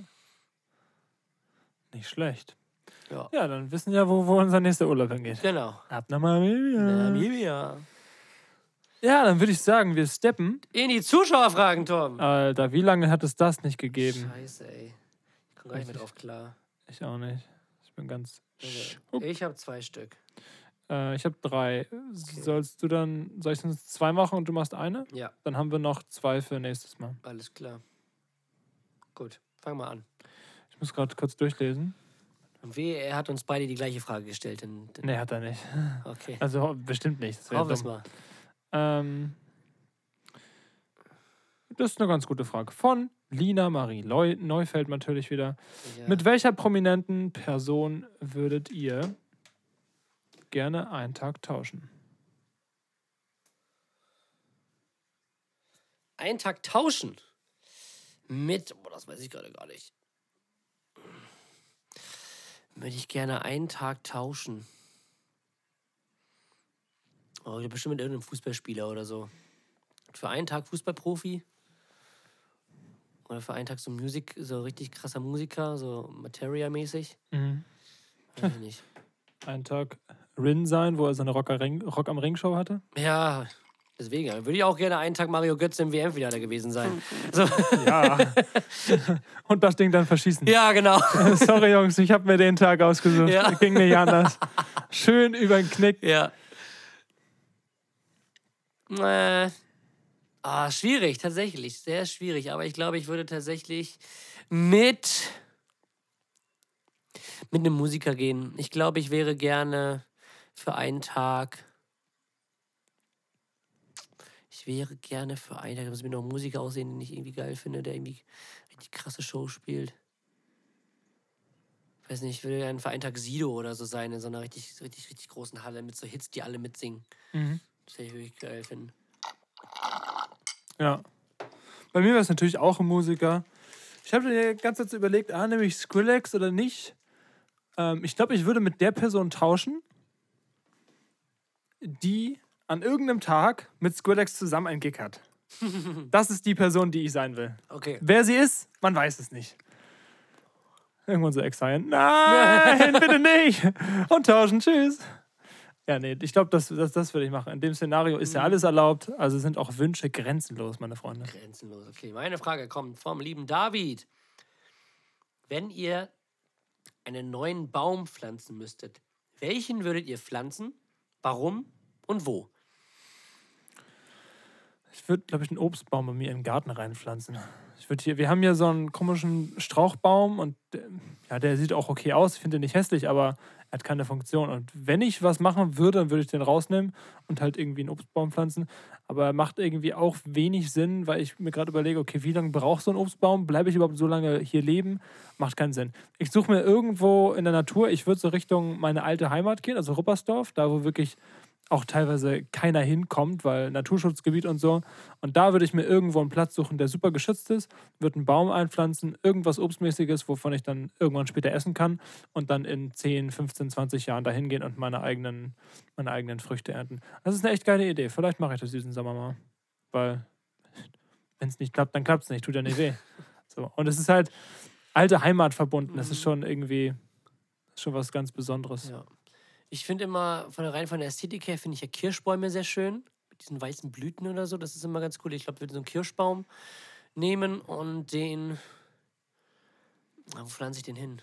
Nicht schlecht. Ja. Ja, dann wissen ja, wo, wo unser nächster Urlaub hingeht. Genau. Ab nach Namibia. Namibia. Ja, dann würde ich sagen, wir steppen. In die Zuschauerfragen, Tom. Alter, wie lange hat es das nicht gegeben? Scheiße, ey. Ich komme gar nicht mehr drauf klar. Ich auch nicht. Ich bin ganz. Also, ich habe zwei Stück. Äh, ich habe drei. Sollst du dann, soll ich sonst zwei machen und du machst eine? Ja, Dann haben wir noch zwei für nächstes Mal. alles klar. Gut, fang mal an. Ich muss gerade kurz durchlesen. Und wehe, er hat uns beide die gleiche Frage gestellt. Denn, denn, Nee, hat er nicht. Okay. Also bestimmt nicht. Das Hoffen wir mal. Ähm, das ist eine ganz gute Frage. Von Lina Marie Leu Neufeld natürlich wieder. Ja. Mit welcher prominenten Person würdet ihr gerne einen Tag tauschen? einen Tag tauschen. Mit, boah, das weiß ich gerade gar nicht. Würde ich gerne einen Tag tauschen. Oh, bestimmt mit irgendeinem Fußballspieler oder so. Für einen Tag Fußballprofi. Oder für einen Tag so Musik, so richtig krasser Musiker, so Materia-mäßig. Mhm. Weiß ich nicht. Einen Tag Rin sein, wo er seine Rock, am Ring, Rock am Ring Show hatte? Ja, deswegen. Würde ich auch gerne einen Tag Mario Götze im WM-Finale gewesen sein. So. Ja. <laughs> Und das Ding dann verschießen. Ja, genau. <laughs> Sorry, Jungs, ich habe mir den Tag ausgesucht. Ja. Ging nicht anders. <laughs> Schön über den Knick. Ja. Äh, ah, schwierig, tatsächlich. Sehr schwierig. Aber ich glaube, ich würde tatsächlich mit, mit einem Musiker gehen. Ich glaube, ich wäre gerne für einen Tag. Ich wäre gerne für einen Tag. Da muss mir noch einen Musiker aussehen, den ich irgendwie geil finde, der irgendwie richtig krasse Show spielt. weiß nicht, ich will ein Vereintag Sido oder so sein, in so einer richtig, richtig, richtig großen Halle mit so Hits, die alle mitsingen. Mhm. Das würde ich wirklich geil finden. Ja. Bei mir wäre es natürlich auch ein Musiker. Ich habe die ganze Zeit überlegt, ah, nehme ich Skrillex oder nicht. Ähm, ich glaube, ich würde mit der Person tauschen, die an irgendeinem Tag mit Skrillex zusammen ein Gig hat. <laughs> Das ist die Person, die ich sein will. Okay. Wer sie ist, man weiß es nicht. Irgendwann so Exile. Nein, <laughs> bitte nicht. Und tauschen. Tschüss. Ja, nee, ich glaube, das, das, das würde ich machen. In dem Szenario ist ja alles erlaubt. Also sind auch Wünsche grenzenlos, meine Freunde. Grenzenlos. Okay, meine Frage kommt vom lieben David. Wenn ihr einen neuen Baum pflanzen müsstet, welchen würdet ihr pflanzen? Warum und wo? Ich würde, glaube ich, einen Obstbaum bei mir in den Garten reinpflanzen. Ich würde hier, wir haben hier so einen komischen Strauchbaum und äh, ja, der sieht auch okay aus. Ich finde den nicht hässlich, aber er hat keine Funktion. Und wenn ich was machen würde, dann würde ich den rausnehmen und halt irgendwie einen Obstbaum pflanzen. Aber er macht irgendwie auch wenig Sinn, weil ich mir gerade überlege, okay, wie lange braucht so ein Obstbaum? Bleibe ich überhaupt so lange hier leben? Macht keinen Sinn. Ich suche mir irgendwo in der Natur, ich würde so Richtung meine alte Heimat gehen, also Ruppersdorf, da wo wirklich auch teilweise keiner hinkommt, weil Naturschutzgebiet und so. Und da würde ich mir irgendwo einen Platz suchen, der super geschützt ist, würde einen Baum einpflanzen, irgendwas Obstmäßiges, wovon ich dann irgendwann später essen kann und dann in 10, 15, 20 Jahren dahin gehen und meine eigenen, meine eigenen Früchte ernten. Das ist eine echt geile Idee. Vielleicht mache ich das diesen Sommer mal. Weil, wenn es nicht klappt, dann klappt es nicht. Tut ja nicht weh. <laughs> So. Und es ist halt alte Heimat verbunden. Das ist schon irgendwie schon was ganz Besonderes. Ja. Ich finde immer, von der rein von der Ästhetik her, finde ich ja Kirschbäume sehr schön. Mit diesen weißen Blüten oder so. Das ist immer ganz cool. Ich glaube, ich würde so einen Kirschbaum nehmen und den. Wo pflanze ich den hin?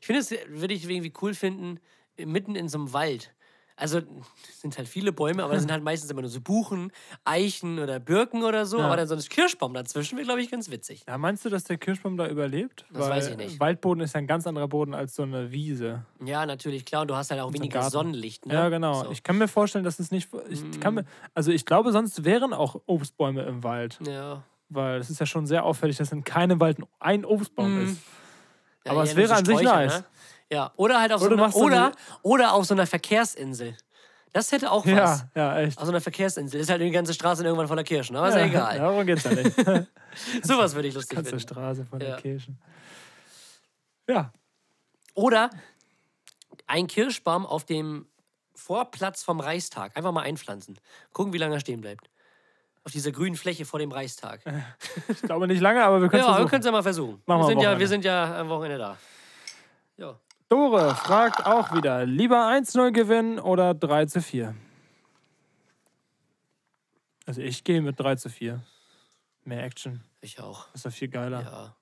Ich finde es, würde ich irgendwie cool finden, mitten in so einem Wald. Also, es sind halt viele Bäume, aber das sind halt <laughs> meistens immer nur so Buchen, Eichen oder Birken oder so. Ja. Aber dann so ein Kirschbaum dazwischen wäre, glaube ich, ganz witzig. Ja, meinst du, dass der Kirschbaum da überlebt? Das Weil weiß ich nicht. Waldboden ist ja ein ganz anderer Boden als so eine Wiese. Ja, natürlich, klar. Und du hast halt auch weniger Garten. Sonnenlicht. Ne? Ja, genau. So. Ich kann mir vorstellen, dass es nicht. Ich kann mir, also ich glaube, sonst wären auch Obstbäume im Wald. ja. Weil es ist ja schon sehr auffällig, dass in keinem Wald ein Obstbaum Mhm. ist. Ja, Aber es wäre an sich nice. Ne? Ja, oder halt auf Oder so einer, oder, oder auf so einer Verkehrsinsel. Das hätte auch was. Ja, ja, echt. Auf so einer Verkehrsinsel. Ist halt die ganze Straße irgendwann voller Kirschen, aber ist ja, ja, egal. Darum geht's ja nicht. <laughs> Sowas würde ich lustig Ganze finden. Straße von Ja. der Kirche. Ja, Oder ein Kirschbaum auf dem Vorplatz vom Reichstag. Einfach mal einpflanzen. Gucken, wie lange er stehen bleibt. Auf dieser grünen Fläche vor dem Reichstag. ich glaube nicht lange, aber wir können es <laughs> Ja, wir versuchen. können es ja mal versuchen. Machen wir wir, sind ja, wir sind ja am Wochenende da. Ja. Dore fragt auch wieder: lieber 1-0 gewinnen oder 3 zu 4? Also ich gehe mit 3 zu 4. Mehr Action. Ich auch. ist doch viel geiler. Ja.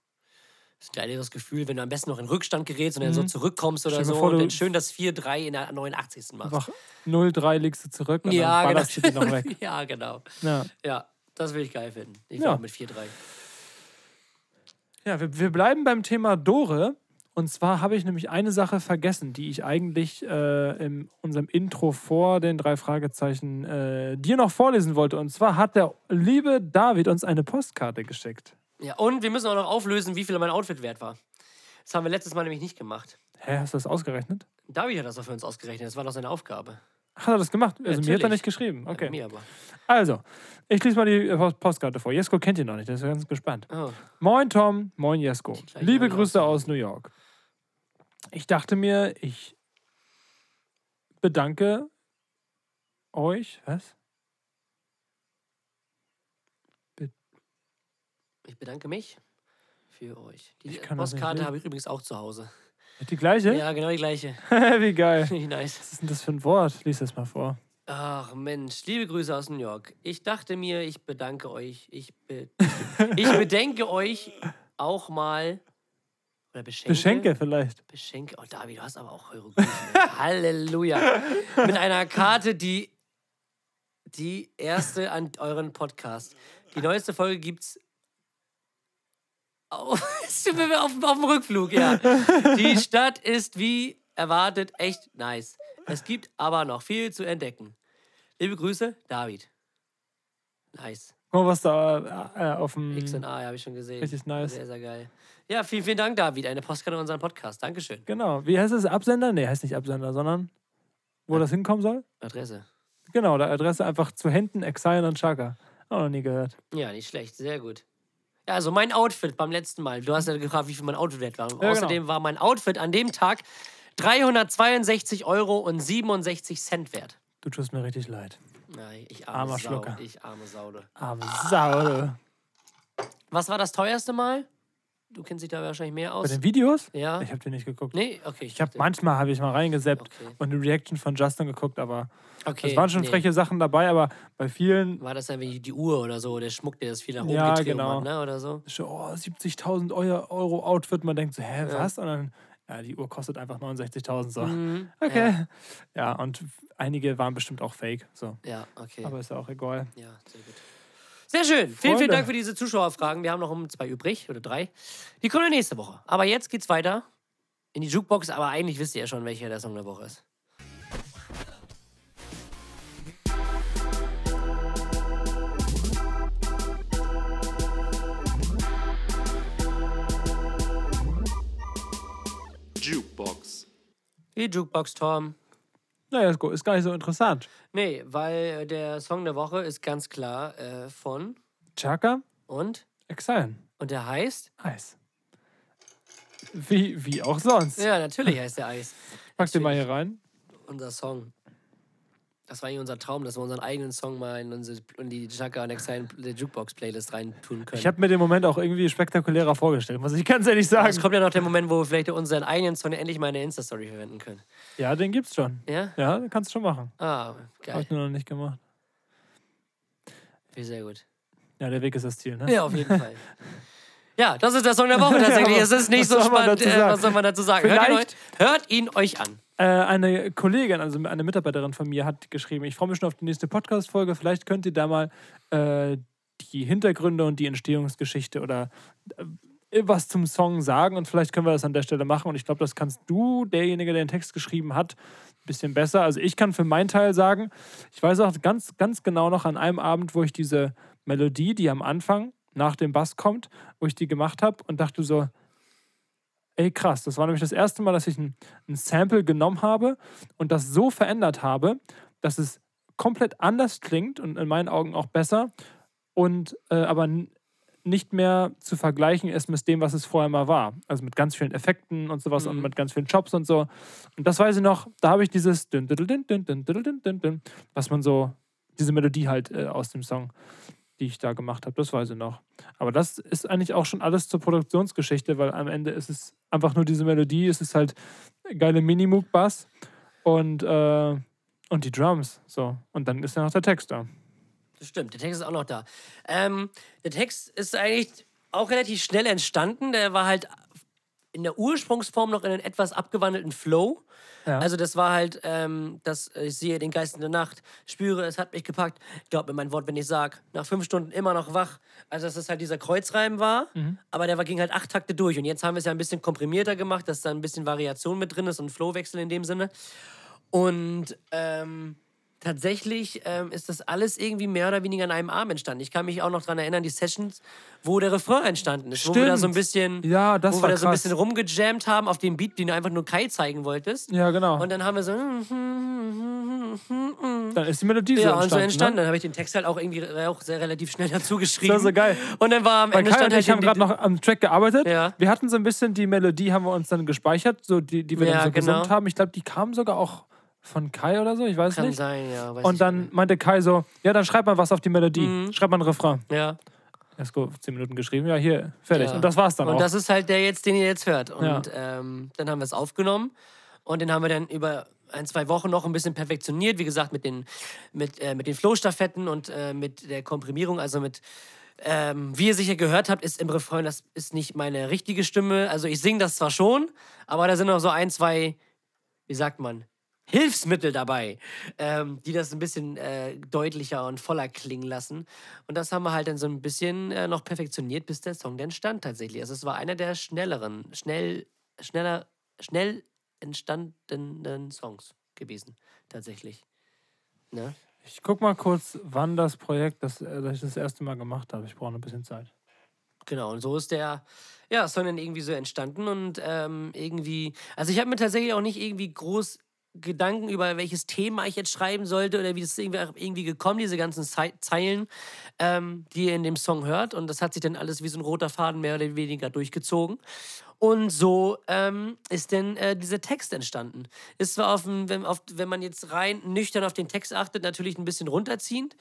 Das ist ein geileres Gefühl, wenn du am besten noch in Rückstand gerätst und dann so zurückkommst oder Mhm. Stell so. und du- dann schön das 4-3 in der 89. machst. Einfach 0-3 liegst du zurück und ja, dann genau. ballerst du die noch weg. <laughs> ja, genau. Ja, Ja, das will ich geil finden. Ich Ja. ja. auch mit 4-3. ja wir, wir bleiben beim Thema Dore. Und zwar habe ich nämlich eine Sache vergessen, die ich eigentlich äh, in unserem Intro vor den drei Fragezeichen äh, dir noch vorlesen wollte. Und zwar hat der liebe David uns eine Postkarte geschickt. Ja, und wir müssen auch noch auflösen, wie viel mein Outfit wert war. Das haben wir letztes Mal nämlich nicht gemacht. Hä, hast du das ausgerechnet? David hat das doch für uns ausgerechnet. Das war doch seine Aufgabe. Hat er das gemacht? Also mir hat er natürlich. nicht geschrieben. Ja, Okay. mir aber. Also, ich lese mal die äh, Post- Postkarte vor. Jesko kennt ihn noch nicht, der ist ganz gespannt. Oh. Moin Tom, moin Jesko. Liebe Grüße aus New York. Ich dachte mir, ich bedanke euch. Was? Ich bedanke mich für euch. Die Postkarte habe ich übrigens auch zu Hause. Die gleiche? Ja, genau die gleiche. <laughs> Wie geil. <laughs> Nice. Was ist denn das für ein Wort? Lies das mal vor. Ach Mensch, liebe Grüße aus New York. Ich dachte mir, ich bedanke euch. Ich, be <laughs> ich bedenke euch auch mal. Oder beschenke. Beschenke vielleicht. Beschenke. Oh, David, du hast aber auch Hieroglyphen. <laughs> ey. Halleluja. Mit einer Karte, die die erste an euren Podcast. Die neueste Folge gibt's <laughs> auf, auf, auf dem Rückflug, ja. Die Stadt ist wie erwartet echt nice. Es gibt aber noch viel zu entdecken. Liebe Grüße, David. Nice. Guck mal, was da äh, auf dem. X und A habe ich schon gesehen. Richtig nice. Sehr, sehr geil. Ja, vielen, vielen Dank, David. Eine Postkarte in unseren Podcast. Dankeschön. Genau. Wie heißt es? Absender? Nee, heißt nicht Absender, sondern wo das hinkommen soll? Adresse. Genau, der Adresse einfach zu Händen, Exile und Chaka. Auch noch nie gehört. Ja, nicht schlecht. Sehr gut. Ja, also mein Outfit beim letzten Mal. Du hast ja gefragt, wie viel mein Outfit wert war. Und genau. Außerdem war mein Outfit an dem Tag 362 Euro und 67 Cent wert. Du tust mir richtig leid. Nein, ich arme Armer Sau. Schlucker. Ich arme Saude. Arme Sau. du. Was war das teuerste Mal? Du kennst dich da wahrscheinlich mehr Bei aus. den Videos? Ja. Ich habe die nicht geguckt. Nee, okay. Ich habe dachte- manchmal habe ich mal reingeseppt Okay. und eine Reaction von Justin geguckt, aber okay, es waren schon nee. freche Sachen dabei, aber bei vielen War das dann wie die Uhr oder so, der Schmuck, der das viel nach oben Ja, getrieben genau. hat, ne? Oder so? ist schon, oh, 70.000 Eu- Euro Outfit. Man denkt so, hä, was? Und dann, ja, die Uhr kostet einfach 69.000. So. Mhm. <laughs> Okay. Ja. und einige waren bestimmt auch fake. So. Ja, okay. Aber ist ja auch egal. Ja, sehr gut. Sehr schön. Vielen, Freunde. vielen Dank für diese Zuschauerfragen. Wir haben noch um zwei übrig oder drei. Die kommen nächste Woche. Aber jetzt geht's weiter in die Jukebox. Aber eigentlich wisst ihr ja schon, welcher der Song der Woche ist. Die Jukebox, Tom. Naja, ist, gut. ist gar nicht so interessant. Nee, weil äh, der Song der Woche ist ganz klar äh, von Chaka, und Exile. und der heißt. Eis. Wie, wie auch sonst. Ja, natürlich heißt der Eis. Pack den mal hier rein. Unser Song. Das war eigentlich unser Traum, dass wir unseren eigenen Song mal in, unsere, in die Chaka und Exile <laughs> Jukebox Playlist reintun können. Ich habe mir den Moment auch irgendwie spektakulärer vorgestellt, muss ich ganz ehrlich sagen. Es kommt ja noch der Moment, wo wir vielleicht unseren eigenen Song endlich mal in der Insta-Story verwenden können. Ja, den gibt's schon. Ja? Ja, den kannst du schon machen. Ah, geil. ich nur noch nicht gemacht. Sehr gut. Ja, der Weg ist das Ziel, ne? Ja, auf jeden <laughs> Fall. Ja, das ist der Song der Woche tatsächlich. Es ist nicht so spannend. Äh, was soll man dazu sagen? Hört ihn, hört ihn euch an. Äh, eine Kollegin, also eine Mitarbeiterin von mir, hat geschrieben, ich freue mich schon auf die nächste Podcast-Folge. Vielleicht könnt ihr da mal äh, die Hintergründe und die Entstehungsgeschichte oder äh, was zum Song sagen und vielleicht können wir das an der Stelle machen. Und ich glaube, das kannst du, derjenige, der den Text geschrieben hat, ein bisschen besser. Also ich kann für meinen Teil sagen, ich weiß auch ganz, ganz genau noch an einem Abend, wo ich diese Melodie, die am Anfang nach dem Bass kommt, wo ich die gemacht habe und dachte so, ey krass, das war nämlich das erste Mal, dass ich ein, ein Sample genommen habe und das so verändert habe, dass es komplett anders klingt und in meinen Augen auch besser und äh, aber nicht mehr zu vergleichen ist mit dem, was es vorher mal war. Also mit ganz vielen Effekten und sowas mhm. und mit ganz vielen Chops und so. Und das weiß ich noch, da habe ich dieses was man so, diese Melodie halt äh, aus dem Song die ich da gemacht habe, das weiß ich noch. Aber das ist eigentlich auch schon alles zur Produktionsgeschichte, weil am Ende ist es einfach nur diese Melodie, es ist halt geile Minimoog-Bass und, äh, und die Drums. So. Und dann ist ja noch der Text da. Das stimmt, der Text ist auch noch da. Ähm, der Text ist eigentlich auch relativ schnell entstanden. Der war halt in der Ursprungsform noch in einen etwas abgewandelten Flow. Ja. Also das war halt, ähm, dass ich sehe den Geist in der Nacht, spüre, es hat mich gepackt, glaub mir mein Wort, wenn ich sag, nach fünf Stunden immer noch wach. Also dass das halt dieser Kreuzreim war, aber der war, ging halt acht Takte durch. Und jetzt haben wir es ja ein bisschen komprimierter gemacht, dass da ein bisschen Variation mit drin ist und Flowwechsel in dem Sinne. Und ähm, tatsächlich ähm, ist das alles irgendwie mehr oder weniger an einem Abend entstanden. Ich kann mich auch noch daran erinnern, die Sessions, wo der Refrain entstanden ist. Wo wir da Stimmt. so ein bisschen, Ja, das wo wir da so ein bisschen rumgejammt haben auf dem Beat, den du einfach nur Kai zeigen wolltest. Ja, genau. Und dann haben wir so. dann ist die Melodie so Ja, entstanden. und so entstanden. Ne? Dann habe ich den Text halt auch irgendwie auch sehr relativ schnell dazu geschrieben. Das war so geil. Und dann war am Weil Ende Kai stand und ich halt haben gerade noch am Track gearbeitet. Ja. Wir hatten so ein bisschen die Melodie, haben wir uns dann gespeichert, so die, die wir Ja, dann so genau. gesummt haben. Ich glaube, die kam sogar auch von Kai oder so, ich weiß Kann nicht. sein, ja. Und dann meinte Kai so, ja, dann schreib mal was auf die Melodie. Schreib mal einen Refrain. nicht. Ja. Erst gut, zehn Minuten geschrieben, ja, hier, fertig. Ja. Und das war's dann Und auch. das ist halt der jetzt, den ihr jetzt hört. Und Ja. ähm, dann haben wir es aufgenommen und den haben wir dann über ein, zwei Wochen noch ein bisschen perfektioniert. Wie gesagt, mit den, mit, äh, mit den Flow-Staffetten und äh, mit der Komprimierung, also mit. Ähm, wie ihr sicher gehört habt, ist im Refrain, das ist nicht meine richtige Stimme. Also ich singe das zwar schon, aber da sind noch so ein, zwei, wie sagt man, Hilfsmittel dabei, ähm, die das ein bisschen äh, deutlicher und voller klingen lassen. Und das haben wir halt dann so ein bisschen äh, noch perfektioniert, bis der Song dann stand tatsächlich. Also es war einer der schnelleren, schnell, schneller, schnell entstandenen Songs gewesen, tatsächlich. Ne? Ich guck mal kurz, wann das Projekt, das, äh, das ich das erste Mal gemacht habe. Ich brauche noch ein bisschen Zeit. Genau, und so ist der ja, Song dann irgendwie so entstanden und ähm, irgendwie, also ich habe mir tatsächlich auch nicht irgendwie groß Gedanken über welches Thema ich jetzt schreiben sollte oder wie das irgendwie, irgendwie gekommen, diese ganzen Zei- Zeilen, ähm, die ihr in dem Song hört. Und das hat sich dann alles wie so ein roter Faden mehr oder weniger durchgezogen. Und so ähm, ist denn äh, dieser Text entstanden. Ist zwar, auf, dem- wenn, auf, wenn man jetzt rein nüchtern auf den Text achtet, natürlich ein bisschen runterziehend.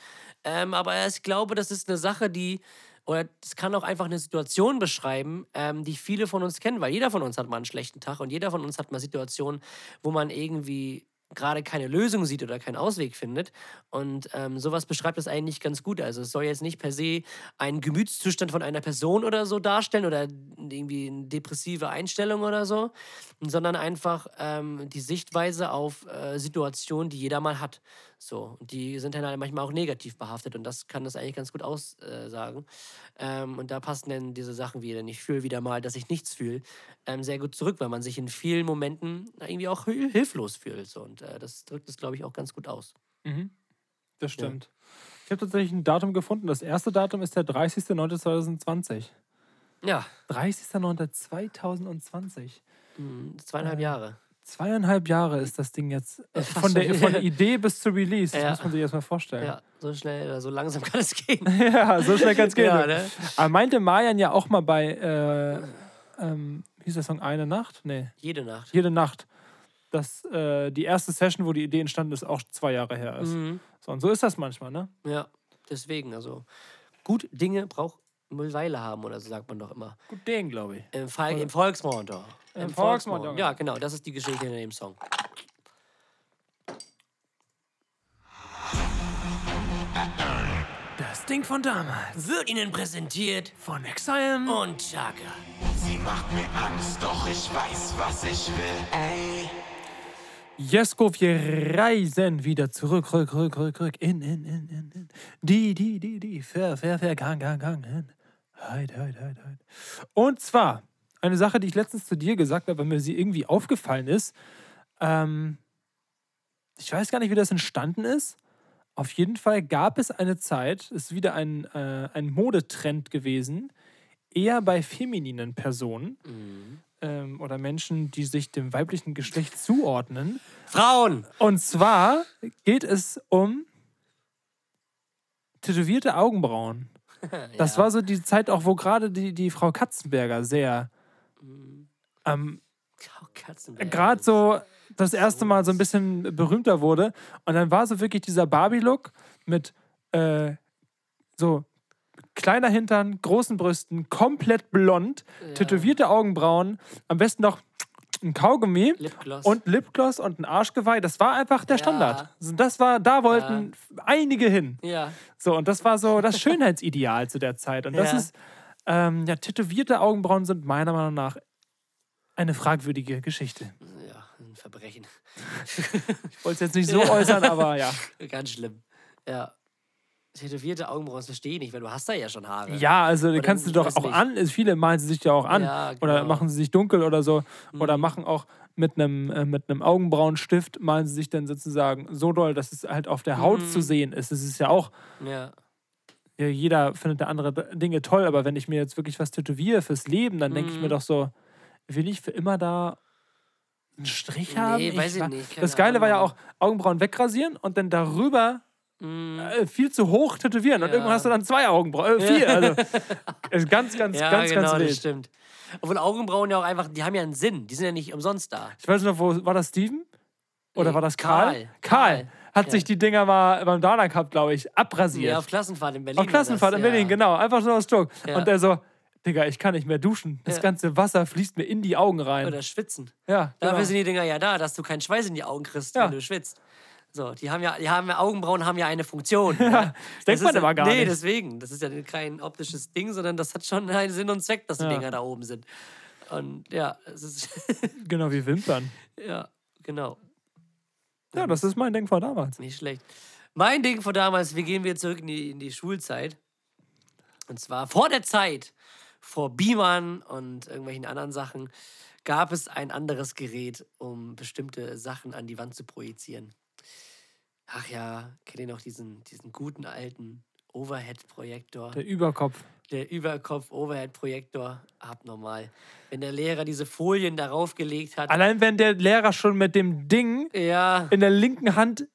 Ähm, aber ich glaube, das ist eine Sache, die, oder es kann auch einfach eine Situation beschreiben, ähm, die viele von uns kennen, weil jeder von uns hat mal einen schlechten Tag und jeder von uns hat mal Situationen, wo man irgendwie gerade keine Lösung sieht oder keinen Ausweg findet. Und ähm, sowas beschreibt das eigentlich ganz gut. Also es soll jetzt nicht per se einen Gemütszustand von einer Person oder so darstellen oder irgendwie eine depressive Einstellung oder so, sondern einfach ähm, die Sichtweise auf äh, Situationen, die jeder mal hat. So, und die sind dann halt manchmal auch negativ behaftet und das kann das eigentlich ganz gut aussagen. Ähm, und da passen dann diese Sachen wie, denn ich fühle wieder mal, dass ich nichts fühle, ähm, sehr gut zurück, weil man sich in vielen Momenten irgendwie auch hil- hilflos fühlt. So. Und äh, das drückt es, glaube ich, auch ganz gut aus. Das stimmt. Ich habe tatsächlich ein Datum gefunden. Das erste Datum ist der 30.09.2020. Ja, 30.09.2020. mh, zweieinhalb Jahre. Zweieinhalb Jahre ist das Ding jetzt. Äh, von, der, von der Idee bis zur Release. Das Ja. muss man sich erstmal vorstellen. Ja, so schnell oder so langsam <laughs> kann es gehen. <laughs> Ja, so schnell kann es <laughs> gehen. Ja, ne? Aber meinte Marian ja auch mal bei, äh, ähm, hieß der Song Eine Nacht? Nee, Jede Nacht. Jede Nacht. Dass äh, die erste Session, wo die Idee entstanden ist, auch zwei Jahre her ist. Mhm. So, und so ist das manchmal, ne? Ja, deswegen, also gut Dinge braucht eine Weile haben oder so sagt man doch immer. Gut Ding, glaube ich. Im, Fall, im Volksmund. doch. Im Volksmund, ja. Ja, genau, das ist die Geschichte in dem Song. Das Ding von damals. Wird Ihnen präsentiert Von Exile. und Chaka. Sie macht mir Angst, doch ich weiß, was ich will. Ey. Jesko, wir reisen wieder zurück, rück, rück, rück, rück, in, in, in, in, in. Die, die, die, die, ver, ver, ver, gang, gang, gang, hin. Heid, heid, heid, heid. Und zwar, eine Sache, die ich letztens zu dir gesagt habe, weil mir sie irgendwie aufgefallen ist. Ähm, ich weiß gar nicht, wie das entstanden ist. Auf jeden Fall gab es eine Zeit, ist wieder ein, äh, ein Modetrend gewesen, eher bei femininen Personen ähm, oder Menschen, die sich dem weiblichen Geschlecht zuordnen. Frauen! Und zwar geht es um tätowierte Augenbrauen. <laughs> Das war so die Zeit auch, wo gerade die, die Frau Katzenberger sehr ähm, gerade so das erste Mal so ein bisschen berühmter wurde. Und dann war so wirklich dieser Barbie-Look mit äh, so kleiner Hintern, großen Brüsten, komplett blond, tätowierte Augenbrauen, am besten noch ein Kaugummi Lipgloss. und Lipgloss und ein Arschgeweih. Das war einfach der Ja. Standard. Das war, da wollten einige hin. Ja. So, und das war so das Schönheitsideal zu der Zeit. Und das Ja. ist, ähm, ja, tätowierte Augenbrauen sind meiner Meinung nach eine fragwürdige Geschichte. Ja, ein Verbrechen. Ich wollte es jetzt nicht so <laughs> äußern, aber ja. Ganz schlimm. Ja. Tätowierte Augenbrauen, das verstehe ich nicht, weil du hast da ja schon Haare. Ja, also Oder kannst du ich doch auch nicht. an. ist- Viele malen sie sich ja auch an. Ja, Oder genau. machen sie sich dunkel oder so. Oder machen auch mit einem, äh, mit einem Augenbrauenstift, malen sie sich dann sozusagen so doll, dass es halt auf der Haut zu sehen ist. Es ist ja auch, Ja. ja, jeder findet da andere Dinge toll, aber wenn ich mir jetzt wirklich was tätowiere fürs Leben, dann denke ich Mhm. mir doch so, will ich für immer da einen Strich haben? Nee, weiß ich wa- nicht, das Geile war ja Ahnung. auch, Augenbrauen wegrasieren und dann darüber äh, viel zu hoch tätowieren. Und Mhm. Ja. irgendwann hast du dann zwei Augenbrauen, äh, vier. Also, <laughs> ist ganz, ganz, Ja, ganz, genau, ganz das wild. stimmt. Obwohl Augenbrauen ja auch einfach, die haben ja einen Sinn. Die sind ja nicht umsonst da. Ich weiß noch, wo war das Steven? Oder war das Karl? Karl. Karl. Hat Ja. sich die Dinger mal beim Dana Cup, glaube ich, abrasiert. Ja, auf Klassenfahrt in Berlin. Auf Klassenfahrt war in das, Berlin, genau. Einfach so aus. Ja. Und er so, Digga, ich kann nicht mehr duschen. Das Ja. ganze Wasser fließt mir in die Augen rein. Oder schwitzen. ja, Dafür genau. sind die Dinger ja da, dass du keinen Schweiß in die Augen kriegst, Ja. wenn du schwitzt. So, die haben ja, die haben ja Augenbrauen haben ja eine Funktion. <laughs> ja. das denkt man ja, aber gar nee, nicht. deswegen. Das ist ja kein optisches Ding, sondern das hat schon <laughs> einen Sinn und Zweck, dass die Ja. Dinger da oben sind. Und ja, es ist <laughs> Genau wie Wimpern. ja, genau. Ja, das ist mein Ding von damals. Nicht schlecht. Mein Ding von damals, wir gehen wieder zurück in die, in die Schulzeit. Und zwar vor der Zeit, vor Beamern und irgendwelchen anderen Sachen, gab es ein anderes Gerät, um bestimmte Sachen an die Wand zu projizieren. Ach ja, kennt ihr noch diesen, diesen guten alten Overhead-Projektor? Der Überkopf. Der Überkopf-Overhead-Projektor, abnormal. Wenn der Lehrer diese Folien darauf gelegt hat. Allein wenn der Lehrer schon mit dem Ding Ja, in der linken Hand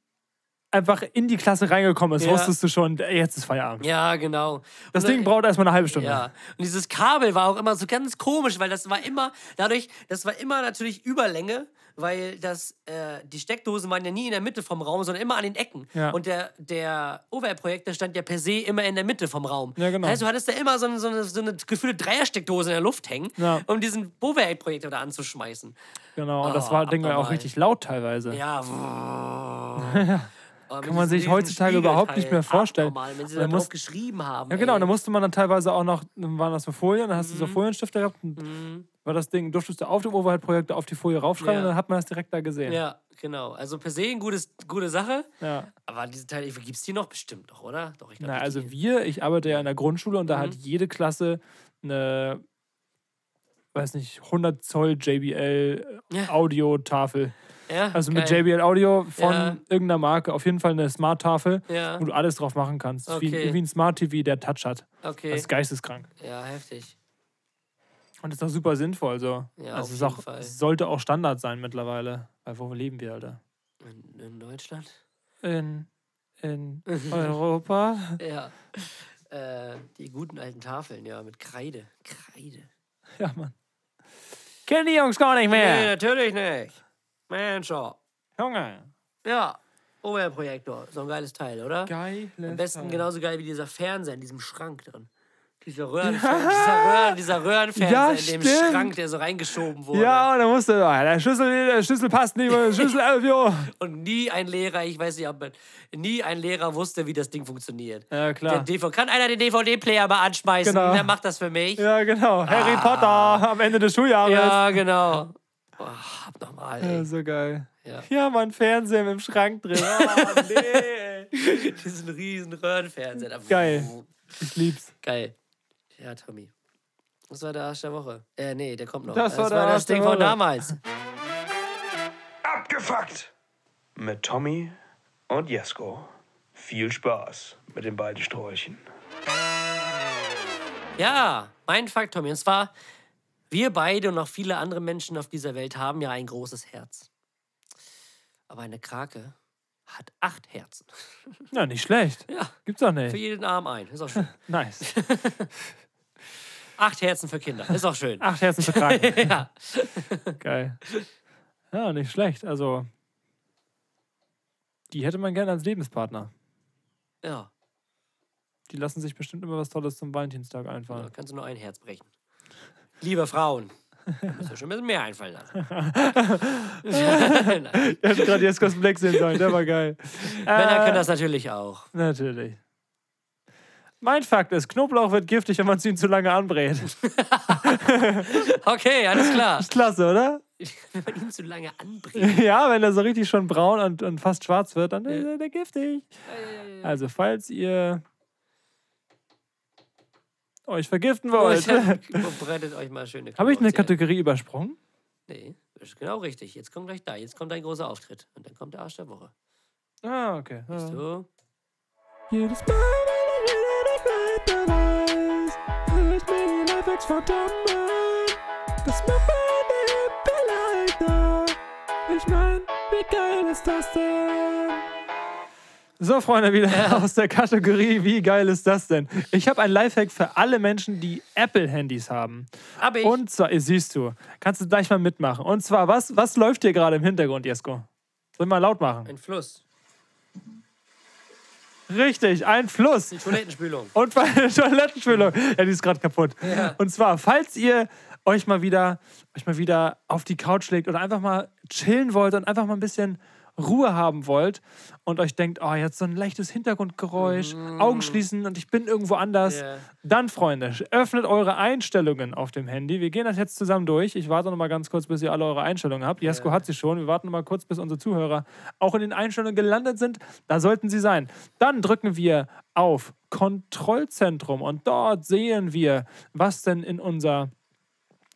einfach in die Klasse reingekommen ist, Ja. wusstest du schon, jetzt ist Feierabend. ja, genau. Das Und, Ding braucht erstmal eine halbe Stunde. Ja, und dieses Kabel war auch immer so ganz komisch, weil das war immer, dadurch, das war immer natürlich Überlänge, weil das, äh, die Steckdosen waren ja nie in der Mitte vom Raum, sondern immer an den Ecken. Ja. Und der, der Overhead-Projektor stand ja per se immer in der Mitte vom Raum. Ja, genau. Das heißt, du hattest da immer so eine, so eine, so eine gefühlte Dreiersteckdose in der Luft hängen, Ja. um diesen Overhead-Projektor da anzuschmeißen. Genau, und das Oh, war Ding war auch richtig laut teilweise. Ja. <laughs> Oh, Kann man sich heutzutage überhaupt nicht mehr vorstellen. Abnormal, wenn sie dann da drauf muss- geschrieben haben. Ja, genau, ey. da musste man dann teilweise auch noch, dann waren das so Folien, dann Mhm. hast du so Folienstifte gehabt und war das Ding, durftest du auf dem Overhead-Projektor auf die Folie raufschreiben Ja. und dann hat man das direkt da gesehen. Ja, genau. Also per se eine gutes, gute Sache. Ja. Aber diese Teile, gibt es die noch bestimmt noch, oder? Doch, ich glaub, Na, die- also wir, ich arbeite ja in der Grundschule und da Mhm. hat jede Klasse eine, weiß nicht, 100 Zoll JBL. Audiotafel. Ja, Also mit geil. JBL Audio von Ja. irgendeiner Marke, auf jeden Fall eine Smart-Tafel, Ja. wo du alles drauf machen kannst. Okay. Wie, wie ein Smart-TV, der Touch hat. Okay. Das ist geisteskrank. Ja, heftig. Und ist auch super sinnvoll. So. Ja, also es jeden auch, Fall. es sollte auch Standard sein mittlerweile. Weil wo leben wir, Alter? In, in Deutschland? In, in <laughs> Europa? Ja. Äh, die guten alten Tafeln, ja, mit Kreide. Kreide. Ja, Mann. Kennen die Jungs gar nicht Nee, mehr. natürlich nicht. Mensch, oh. Junge. Ja. Overhead-Projektor. So ein geiles Teil, oder? Geil. Am besten genauso geil wie dieser Fernseher in diesem Schrank drin. Dieser, <laughs> Röhren, dieser, Röhren, dieser Röhrenfernseher Ja, in dem stimmt. Schrank, der so reingeschoben wurde. Ja, dann musste, ah, der Schlüssel, der Schlüssel passt nicht, der Schlüssel <laughs> 11 Jo. Und nie ein Lehrer, ich weiß nicht, ob man, nie ein Lehrer wusste, wie das Ding funktioniert. Ja, klar. DVD, kann einer den DVD-Player mal anschmeißen? Genau. Wer macht das für mich? Ja, genau. Harry Potter am Ende des Schuljahres. Ja, genau. Oh, abnormal, Ja, ey. so geil. Ja. Ja, Mann, Fernseher im Schrank drin. Oh, <laughs> nee. Diesen riesen Röhrenfernseher. Geil. Ich lieb's. Geil. Ja, Tommy. Das war der Arsch der Woche. Äh, nee, der kommt noch. Das war der das Arsch der Ding von Woche. damals. Abgefuckt! Mit Tommy und Jesko. Viel Spaß mit den beiden Sträuchen. Ja, mein Fakt, Tommy. Und zwar, wir beide und auch viele andere Menschen auf dieser Welt haben ja ein großes Herz. Aber eine Krake hat acht Herzen. <laughs> Ja, nicht schlecht. Ja, Gibt's doch für nicht. jeden Arm ein. Ist auch schön. <laughs> <laughs> Nice. Acht Herzen für Kinder. Ist auch schön. Acht Herzen zu tragen. Ja. Geil. Ja, nicht schlecht. Also, die hätte man gerne als Lebenspartner. Ja. Die lassen sich bestimmt immer was Tolles zum Valentinstag Da einfallen. kannst du nur ein Herz brechen. Liebe Frauen, da müsst ihr schon ein bisschen mehr einfallen lassen. <laughs> Ich hätte gerade Jeskos Blick sehen sollen, der war geil. <laughs> Männer Äh, können das natürlich auch. Natürlich. Mein Fakt ist, Knoblauch wird giftig, wenn man es ihn zu lange anbrät. <laughs> Okay, alles klar. Ist klasse, oder? Wenn man ihn zu lange anbringt. Ja, wenn er so richtig schon braun und, und fast schwarz wird, dann ist er giftig. Also, falls ihr euch vergiften wollt. <laughs> Brettet euch mal schöne Habe ich eine. Kategorie übersprungen? Nee, das ist genau richtig. Jetzt kommt gleich da. Jetzt kommt ein großer Auftritt. Und dann kommt der Arsch der Woche. Ah, okay. Ja. So. Jedes Mal, wenn ich wieder nicht weiter weiß, ich mir die Lifehacks an. Das macht meine Hippe leichter. Ich mein, wie geil ist das denn? So, Freunde, wieder <laughs> aus der Kategorie, wie geil ist das denn? Ich habe ein Lifehack für alle Menschen, die Apple-Handys haben. Hab ich. Und zwar, eh, siehst du, kannst du gleich mal mitmachen. Und zwar, was, was läuft hier gerade im Hintergrund, Jesko? Soll ich mal laut machen? Ein Fluss. Richtig, ein Fluss. Die Toilettenspülung. <laughs> Und der <laughs> Toilettenspülung. Ja, die ist gerade kaputt. Und zwar, falls ihr euch mal wieder, euch mal wieder auf die Couch legt oder einfach mal chillen wollt und einfach mal ein bisschen Ruhe haben wollt und euch denkt, oh, jetzt so ein leichtes Hintergrundgeräusch, Augen schließen und ich bin irgendwo anders, Ja. dann, Freunde, öffnet eure Einstellungen auf dem Handy. Wir gehen das jetzt zusammen durch. Ich warte noch mal ganz kurz, bis ihr alle eure Einstellungen habt. Jesko hat sie schon. Wir warten noch mal kurz, bis unsere Zuhörer auch in den Einstellungen gelandet sind. Da sollten sie sein. Dann drücken wir auf Kontrollzentrum und dort sehen wir, was denn in unser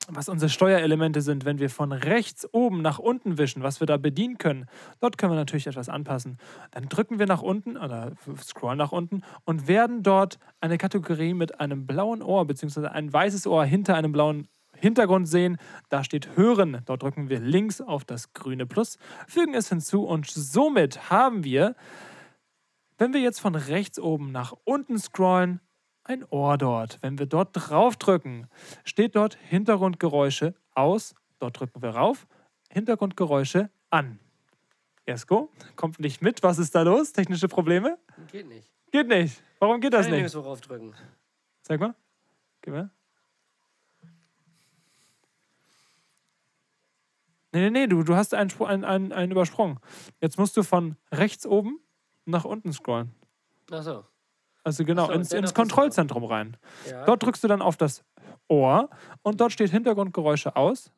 was unsere Steuerelemente sind, wenn wir von rechts oben nach unten wischen, was wir da bedienen können. Dort können wir natürlich etwas anpassen. Dann drücken wir nach unten oder scrollen nach unten und werden dort eine Kategorie mit einem blauen Ohr bzw. ein weißes Ohr hinter einem blauen Hintergrund sehen. Da steht Hören. Dort drücken wir links auf das grüne Plus, fügen es hinzu und somit haben wir, wenn wir jetzt von rechts oben nach unten scrollen, ein Ohr dort. Wenn wir dort draufdrücken, steht dort Hintergrundgeräusche aus. Dort drücken wir rauf. Hintergrundgeräusche an. Esko, kommt nicht mit. Was ist da los? Technische Probleme? Geht nicht. Geht nicht. Warum geht das ich nicht? nirgendwo raufdrücken. Sag mal. Gib mal. Nee, nee, nee, du, du hast einen, einen, einen, einen übersprungen. Jetzt musst du von rechts oben nach unten scrollen. Achso. Also genau, so, ins, ins. Kontrollzentrum rein. Ja. Dort drückst du dann auf das Ohr und dort steht Hintergrundgeräusche aus.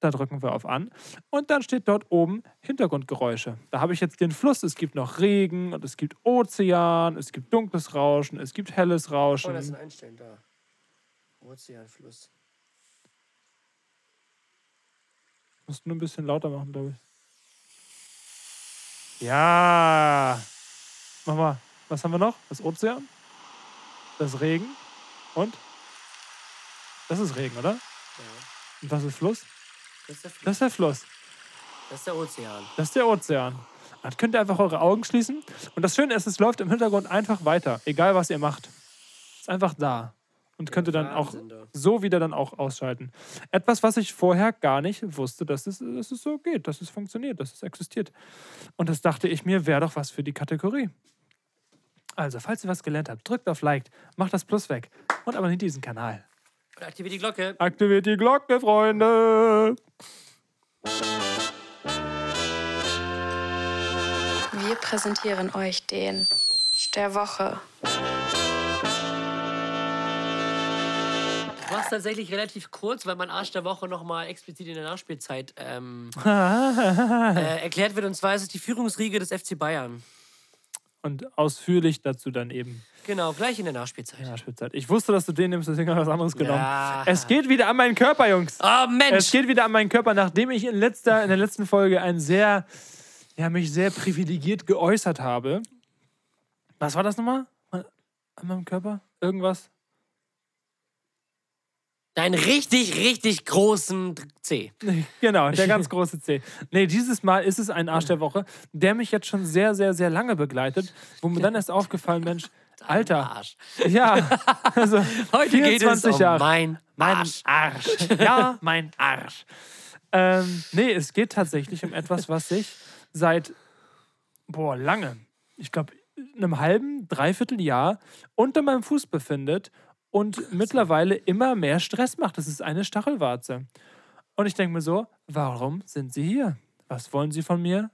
Da drücken wir auf an. Und dann steht dort oben Hintergrundgeräusche. Da habe ich jetzt den Fluss. Es gibt noch Regen und es gibt Ozean, es gibt dunkles Rauschen, es gibt helles Oh, Rauschen. das sind Einstellen da. Ozeanfluss. Musst nur ein bisschen lauter machen, glaube ich. Ja. Mach mal. Was haben wir noch? Das Ozean? Das Regen? Und? Das ist Regen, oder? Ja. Und was ist Fluss? Das ist der, Fluss. Das ist der Fluss. das ist der Ozean. Das ist der Ozean. Dann könnt ihr einfach eure Augen schließen. Und das Schöne ist, es läuft im Hintergrund einfach weiter. Egal, was ihr macht. Ist einfach da. Und könnt ihr dann auch so wieder dann auch ausschalten. Etwas, was ich vorher gar nicht wusste, dass es, dass es so geht, dass es funktioniert, dass es existiert. Und das dachte ich mir, wäre doch was für die Kategorie. Also, falls ihr was gelernt habt, drückt auf Like, macht das Plus weg und abonniert diesen Kanal. Und aktiviert die Glocke. Aktiviert die Glocke, Freunde! Wir präsentieren euch den der Woche. Du machst tatsächlich relativ kurz, weil mein Arsch der Woche nochmal explizit in der Nachspielzeit ähm, <laughs> äh, erklärt wird. Und zwar ist es die Führungsriege des FC Bayern. Und ausführlich dazu dann eben Genau, gleich in der Nachspielzeit. in der Spielzeit. Ich wusste, dass du den nimmst, deswegen habe ich was anderes genommen. Ja. Es geht wieder an meinen Körper, Jungs. Oh Es Mensch! geht wieder an meinen Körper, nachdem ich in, letzter, in der letzten Folge ein sehr, ja, mich sehr privilegiert geäußert habe. Was war das nochmal? An meinem Körper? Irgendwas? Deinen richtig, richtig großen C. Genau, der ganz große C. Nee, dieses Mal ist es ein Arsch der Woche, der mich jetzt schon sehr, sehr, sehr lange begleitet, wo mir dann erst aufgefallen, Mensch, Alter, Arsch. ja, also <laughs> Heute geht es 24 um Jahre. mein Mein Arsch. Arsch. Ja, mein Arsch. Ähm, nee, es geht tatsächlich um etwas, was sich seit, boah, lange, ich glaube, einem halben, dreiviertel Jahr unter meinem Fuß befindet und mittlerweile immer mehr Stress macht. Das ist eine Stachelwarze. Und ich denke mir so, warum sind Sie hier? Was wollen Sie von mir?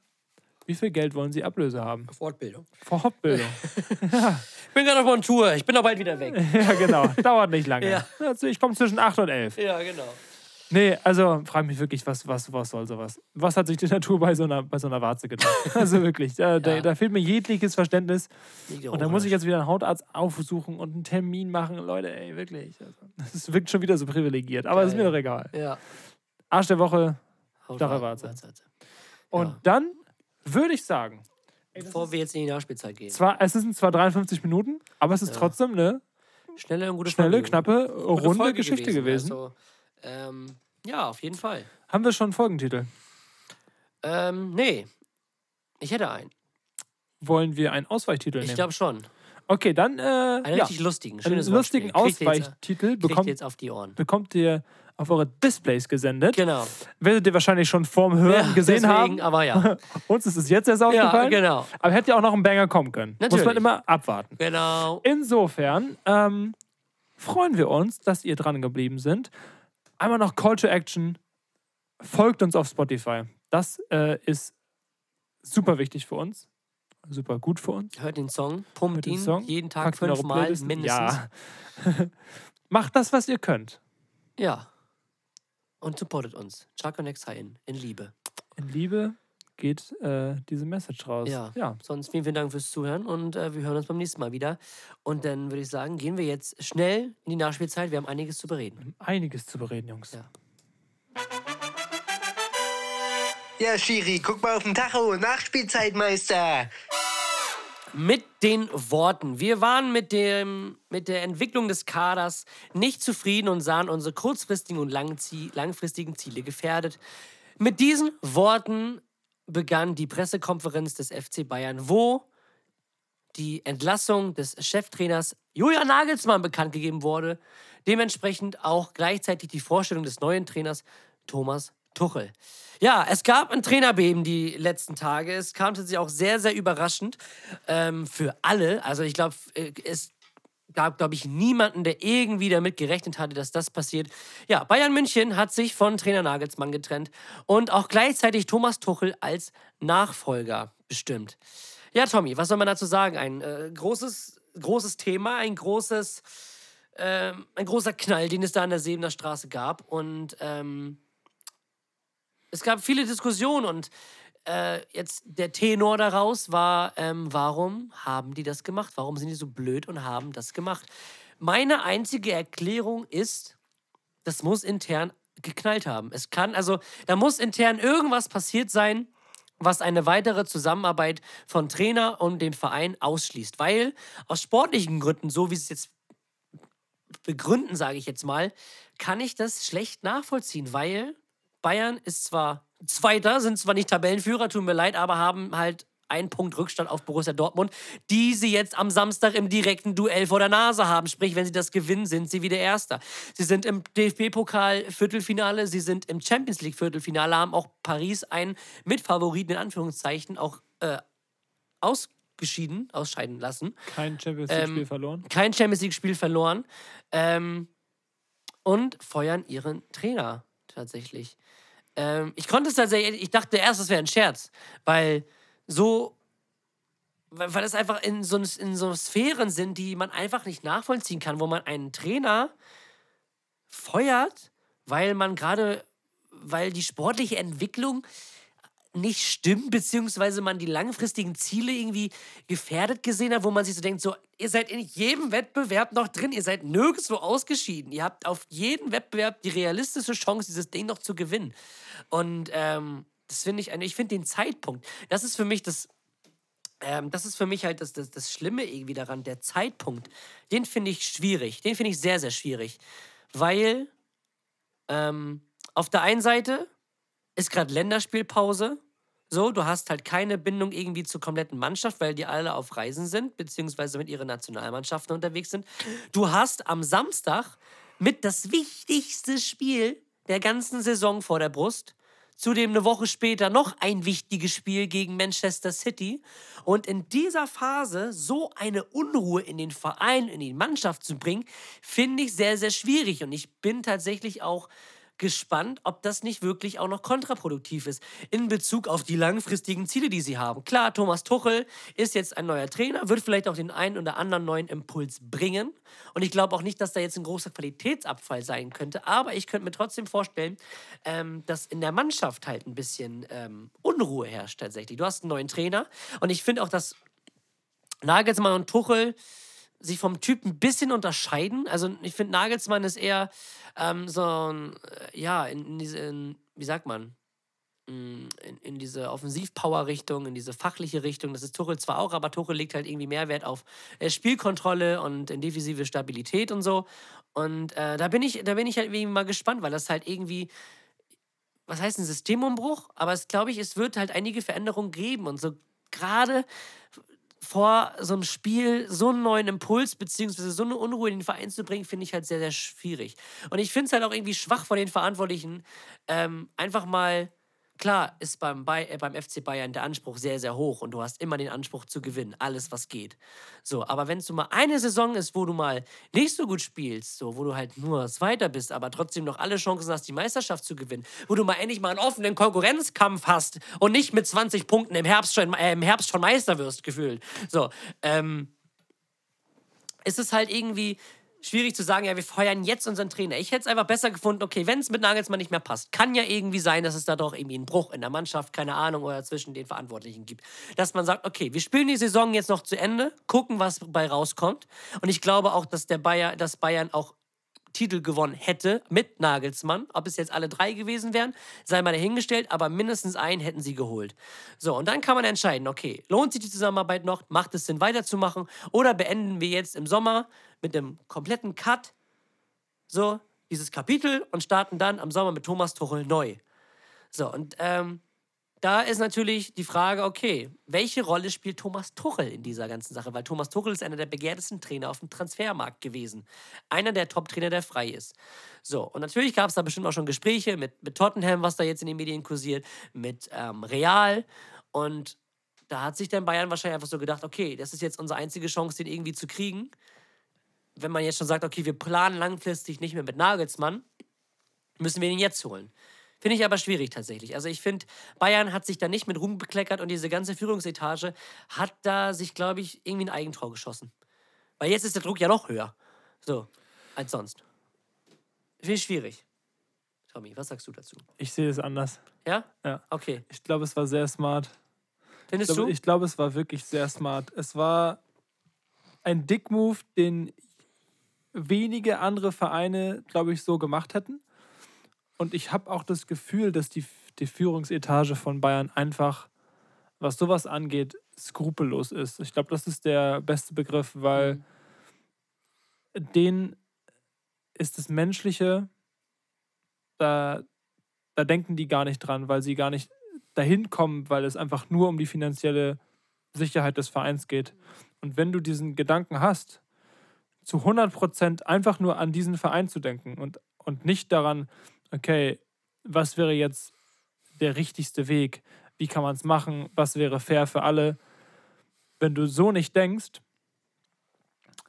Wie viel Geld wollen Sie Ablöse haben? Fortbildung. Fortbildung. <laughs> Ich bin gerade auf Montour. Ich bin noch bald wieder weg. <laughs> ja, genau. Dauert nicht lange. Ja. Also ich komme zwischen 8 und 11. Ja, genau. Nee, also frage mich wirklich, was, was, was soll sowas? Was hat sich die Natur bei so einer, bei so einer Warze gedacht? <laughs> Also wirklich, da, da, Ja. da fehlt mir jegliches Verständnis. Ja Und da muss ich jetzt wieder einen Hautarzt aufsuchen und einen Termin machen. Leute, ey, wirklich. Also, das wirkt schon wieder so privilegiert, aber ist mir Geil. doch egal. Ja. Arsch der Woche. Stachelwarze. Warze, Warze. Und Ja. dann würde ich sagen, Bevor wir jetzt in die Nachspielzeit gehen. zwar, es sind zwar 53 Minuten, aber es ist trotzdem eine Schnelle und gute schnelle, Folge. knappe, runde Folge Geschichte gewesen. Also, ähm, ja, auf jeden Fall. Haben wir schon einen Folgentitel? Ähm, nee. Ich hätte einen. Wollen wir einen Ausweichtitel Ich nehmen? glaube schon. Okay, dann äh, Einen ja, richtig lustigen. einen Schönes lustigen ihr jetzt- Ausweichtitel Kriegt ihr bekommt, jetzt auf die Ohren. bekommt ihr auf eure Displays gesendet. Genau. Werdet ihr wahrscheinlich schon vorm Hören Ja, gesehen deswegen, haben. Aber ja. <laughs> Uns ist es jetzt erst ja, aufgefallen. genau. Aber hätte ja auch noch ein Banger kommen können. Muss man Natürlich. immer abwarten. Genau. Insofern ähm, freuen wir uns, dass ihr dran geblieben sind. Einmal noch Call to Action. Folgt uns auf Spotify. Das äh, ist super wichtig für uns. Super gut für uns. Hört den Song, pumpt Hört den ihn Song, jeden Tag fünfmal mindestens. Ja. <laughs> Macht das, was ihr könnt. Ja. Und supportet uns. Chaco Next in Liebe. In Liebe geht äh, diese Message raus. Ja. ja. Sonst vielen, vielen Dank fürs Zuhören und äh, wir hören uns beim nächsten Mal wieder. Und dann würde ich sagen, gehen wir jetzt schnell in die Nachspielzeit. Wir haben einiges zu bereden. Einiges zu bereden, Jungs. Ja. Ja, Schiri, guck mal auf den Tacho. Nachspielzeit, Meister. Mit den Worten. Wir waren mit, dem, mit der Entwicklung des Kaders nicht zufrieden und sahen unsere kurzfristigen und langfristigen Ziele gefährdet. Mit diesen Worten begann die Pressekonferenz des FC Bayern, wo die Entlassung des Cheftrainers Julian Nagelsmann bekannt gegeben wurde. Dementsprechend auch gleichzeitig die Vorstellung des neuen Trainers Thomas Tuchel. Ja, es gab ein Trainerbeben die letzten Tage. Es kam tatsächlich auch sehr, sehr überraschend ähm, für alle. Also ich glaube, es gab, glaube ich, niemanden, der irgendwie damit gerechnet hatte, dass das passiert. Ja, Bayern München hat sich von Trainer Nagelsmann getrennt und auch gleichzeitig Thomas Tuchel als Nachfolger bestimmt. Ja, Tommy, was soll man dazu sagen? Ein äh, großes, großes Thema, ein großes, ähm, ein großer Knall, den es da an der Sebener Straße gab. Und ähm, es gab viele Diskussionen und äh, jetzt der Tenor daraus war, ähm, warum haben die das gemacht? Warum sind die so blöd und haben das gemacht? Meine einzige Erklärung ist, das muss intern geknallt haben. Es kann, also, da muss intern irgendwas passiert sein, was eine weitere Zusammenarbeit von Trainer und dem Verein ausschließt. Weil aus sportlichen Gründen, so wie es jetzt begründen, sage ich jetzt mal, kann ich das schlecht nachvollziehen, weil Bayern ist zwar Zweiter, sind zwar nicht Tabellenführer, tut mir leid, aber haben halt einen Punkt Rückstand auf Borussia Dortmund, die sie jetzt am Samstag im direkten Duell vor der Nase haben. Sprich, wenn sie das gewinnen, sind sie wieder Erster. Sie sind im DFB-Pokal-Viertelfinale, sie sind im Champions League-Viertelfinale, haben auch Paris einen Mitfavoriten in Anführungszeichen auch äh, ausgeschieden, ausscheiden lassen. Kein Champions Ähm, League-Spiel verloren. Kein Champions League-Spiel verloren. Ähm, und feuern ihren Trainer tatsächlich. Ähm, ich konnte es tatsächlich, ich dachte erst, das wäre ein Scherz, weil so, weil, es einfach in so, in so Sphären sind, die man einfach nicht nachvollziehen kann, wo man einen Trainer feuert, weil man gerade, weil die sportliche Entwicklung nicht stimmt, beziehungsweise man die langfristigen Ziele irgendwie gefährdet gesehen hat, wo man sich so denkt, so, ihr seid in jedem Wettbewerb noch drin, ihr seid nirgendwo ausgeschieden. Ihr habt auf jeden Wettbewerb die realistische Chance, dieses Ding noch zu gewinnen. Und ähm, das finde ich, ich finde den Zeitpunkt, das ist für mich das, ähm, das ist für mich halt das, das, das Schlimme irgendwie daran, der Zeitpunkt, den finde ich schwierig, den finde ich sehr, sehr schwierig, weil ähm, auf der einen Seite ist gerade Länderspielpause. So, du hast halt keine Bindung irgendwie zur kompletten Mannschaft, weil die alle auf Reisen sind, beziehungsweise mit ihren Nationalmannschaften unterwegs sind. Du hast am Samstag mit das wichtigste Spiel der ganzen Saison vor der Brust. Zudem eine Woche später noch ein wichtiges Spiel gegen Manchester City. Und in dieser Phase so eine Unruhe in den Verein, in die Mannschaft zu bringen, finde ich sehr, sehr schwierig. Und ich bin tatsächlich auch gespannt, ob das nicht wirklich auch noch kontraproduktiv ist in Bezug auf die langfristigen Ziele, die sie haben. Klar, Thomas Tuchel ist jetzt ein neuer Trainer, wird vielleicht auch den einen oder anderen neuen Impuls bringen. Und ich glaube auch nicht, dass da jetzt ein großer Qualitätsabfall sein könnte. Aber ich könnte mir trotzdem vorstellen, ähm, dass in der Mannschaft halt ein bisschen ähm, Unruhe herrscht tatsächlich. Du hast einen neuen Trainer und ich finde auch, dass Nagelsmann und Tuchel sich vom Typ ein bisschen unterscheiden. Also ich finde, Nagelsmann ist eher ähm, so ein, äh, ja, in, in diese, in, wie sagt man, Mm, in, in diese Offensiv-Power-Richtung, in diese fachliche Richtung. Das ist Tuchel zwar auch, aber Tuchel legt halt irgendwie mehr Wert auf äh, Spielkontrolle und in defensive Stabilität und so. Und äh, da bin ich, da bin ich halt irgendwie mal gespannt, weil das halt irgendwie was heißt ein Systemumbruch, aber es glaube ich, es wird halt einige Veränderungen geben und so gerade vor so einem Spiel so einen neuen Impuls beziehungsweise so eine Unruhe in den Verein zu bringen, finde ich halt sehr, sehr schwierig. Und ich finde es halt auch irgendwie schwach von den Verantwortlichen, ähm, einfach mal, klar ist beim, Bay äh, beim FC Bayern der Anspruch sehr, sehr hoch und du hast immer den Anspruch zu gewinnen, alles was geht. So, aber wenn es so mal eine Saison ist, wo du mal nicht so gut spielst, so, wo du halt nur Zweiter bist, aber trotzdem noch alle Chancen hast, die Meisterschaft zu gewinnen, wo du mal endlich mal einen offenen Konkurrenzkampf hast und nicht mit 20 Punkten im Herbst schon, äh, im Herbst schon Meister wirst, gefühlt. So, ähm, ist es halt irgendwie schwierig zu sagen, ja, wir feuern jetzt unseren Trainer. Ich hätte es einfach besser gefunden, okay, wenn es mit Nagelsmann nicht mehr passt, kann ja irgendwie sein, dass es da doch irgendwie einen Bruch in der Mannschaft, keine Ahnung, oder zwischen den Verantwortlichen gibt. Dass man sagt, okay, wir spielen die Saison jetzt noch zu Ende, gucken, was bei rauskommt. Und ich glaube auch, dass der Bayer, dass Bayern auch Titel gewonnen hätte mit Nagelsmann. Ob es jetzt alle drei gewesen wären, sei mal dahingestellt, aber mindestens einen hätten sie geholt. So, und dann kann man entscheiden, okay, lohnt sich die Zusammenarbeit noch? Macht es Sinn, weiterzumachen? Oder beenden wir jetzt im Sommer mit einem kompletten Cut so dieses Kapitel und starten dann am Sommer mit Thomas Tuchel neu. So, und ähm, da ist natürlich die Frage, okay, welche Rolle spielt Thomas Tuchel in dieser ganzen Sache? Weil Thomas Tuchel ist einer der begehrtesten Trainer auf dem Transfermarkt gewesen. Einer der Top-Trainer, der frei ist. So, und natürlich gab es da bestimmt auch schon Gespräche mit, mit Tottenham, was da jetzt in den Medien kursiert, mit ähm, Real. Und da hat sich dann Bayern wahrscheinlich einfach so gedacht, okay, das ist jetzt unsere einzige Chance, den irgendwie zu kriegen. Wenn man jetzt schon sagt, okay, wir planen langfristig nicht mehr mit Nagelsmann, müssen wir ihn jetzt holen. Finde ich aber schwierig tatsächlich. Also ich finde, Bayern hat sich da nicht mit Ruhm bekleckert und diese ganze Führungsetage hat da sich, glaube ich, irgendwie ein Eigentor geschossen. Weil jetzt ist der Druck ja noch höher. So, als sonst. Finde ich schwierig. Tommy, was sagst du dazu? Ich sehe es anders. Ja? Ja. Okay. Ich glaube, es war sehr smart. Findest ich glaube, du? Ich glaube, es war wirklich sehr smart. Es war ein Dick-Move, den wenige andere Vereine, glaube ich, so gemacht hätten. Und ich habe auch das Gefühl, dass die, die Führungsetage von Bayern einfach, was sowas angeht, skrupellos ist. Ich glaube, das ist der beste Begriff, weil denen ist das Menschliche, da, da denken die gar nicht dran, weil sie gar nicht dahin kommen, weil es einfach nur um die finanzielle Sicherheit des Vereins geht. Und wenn du diesen Gedanken hast, zu 100% einfach nur an diesen Verein zu denken und, und nicht daran, okay, was wäre jetzt der richtigste Weg? Wie kann man es machen? Was wäre fair für alle? Wenn du so nicht denkst,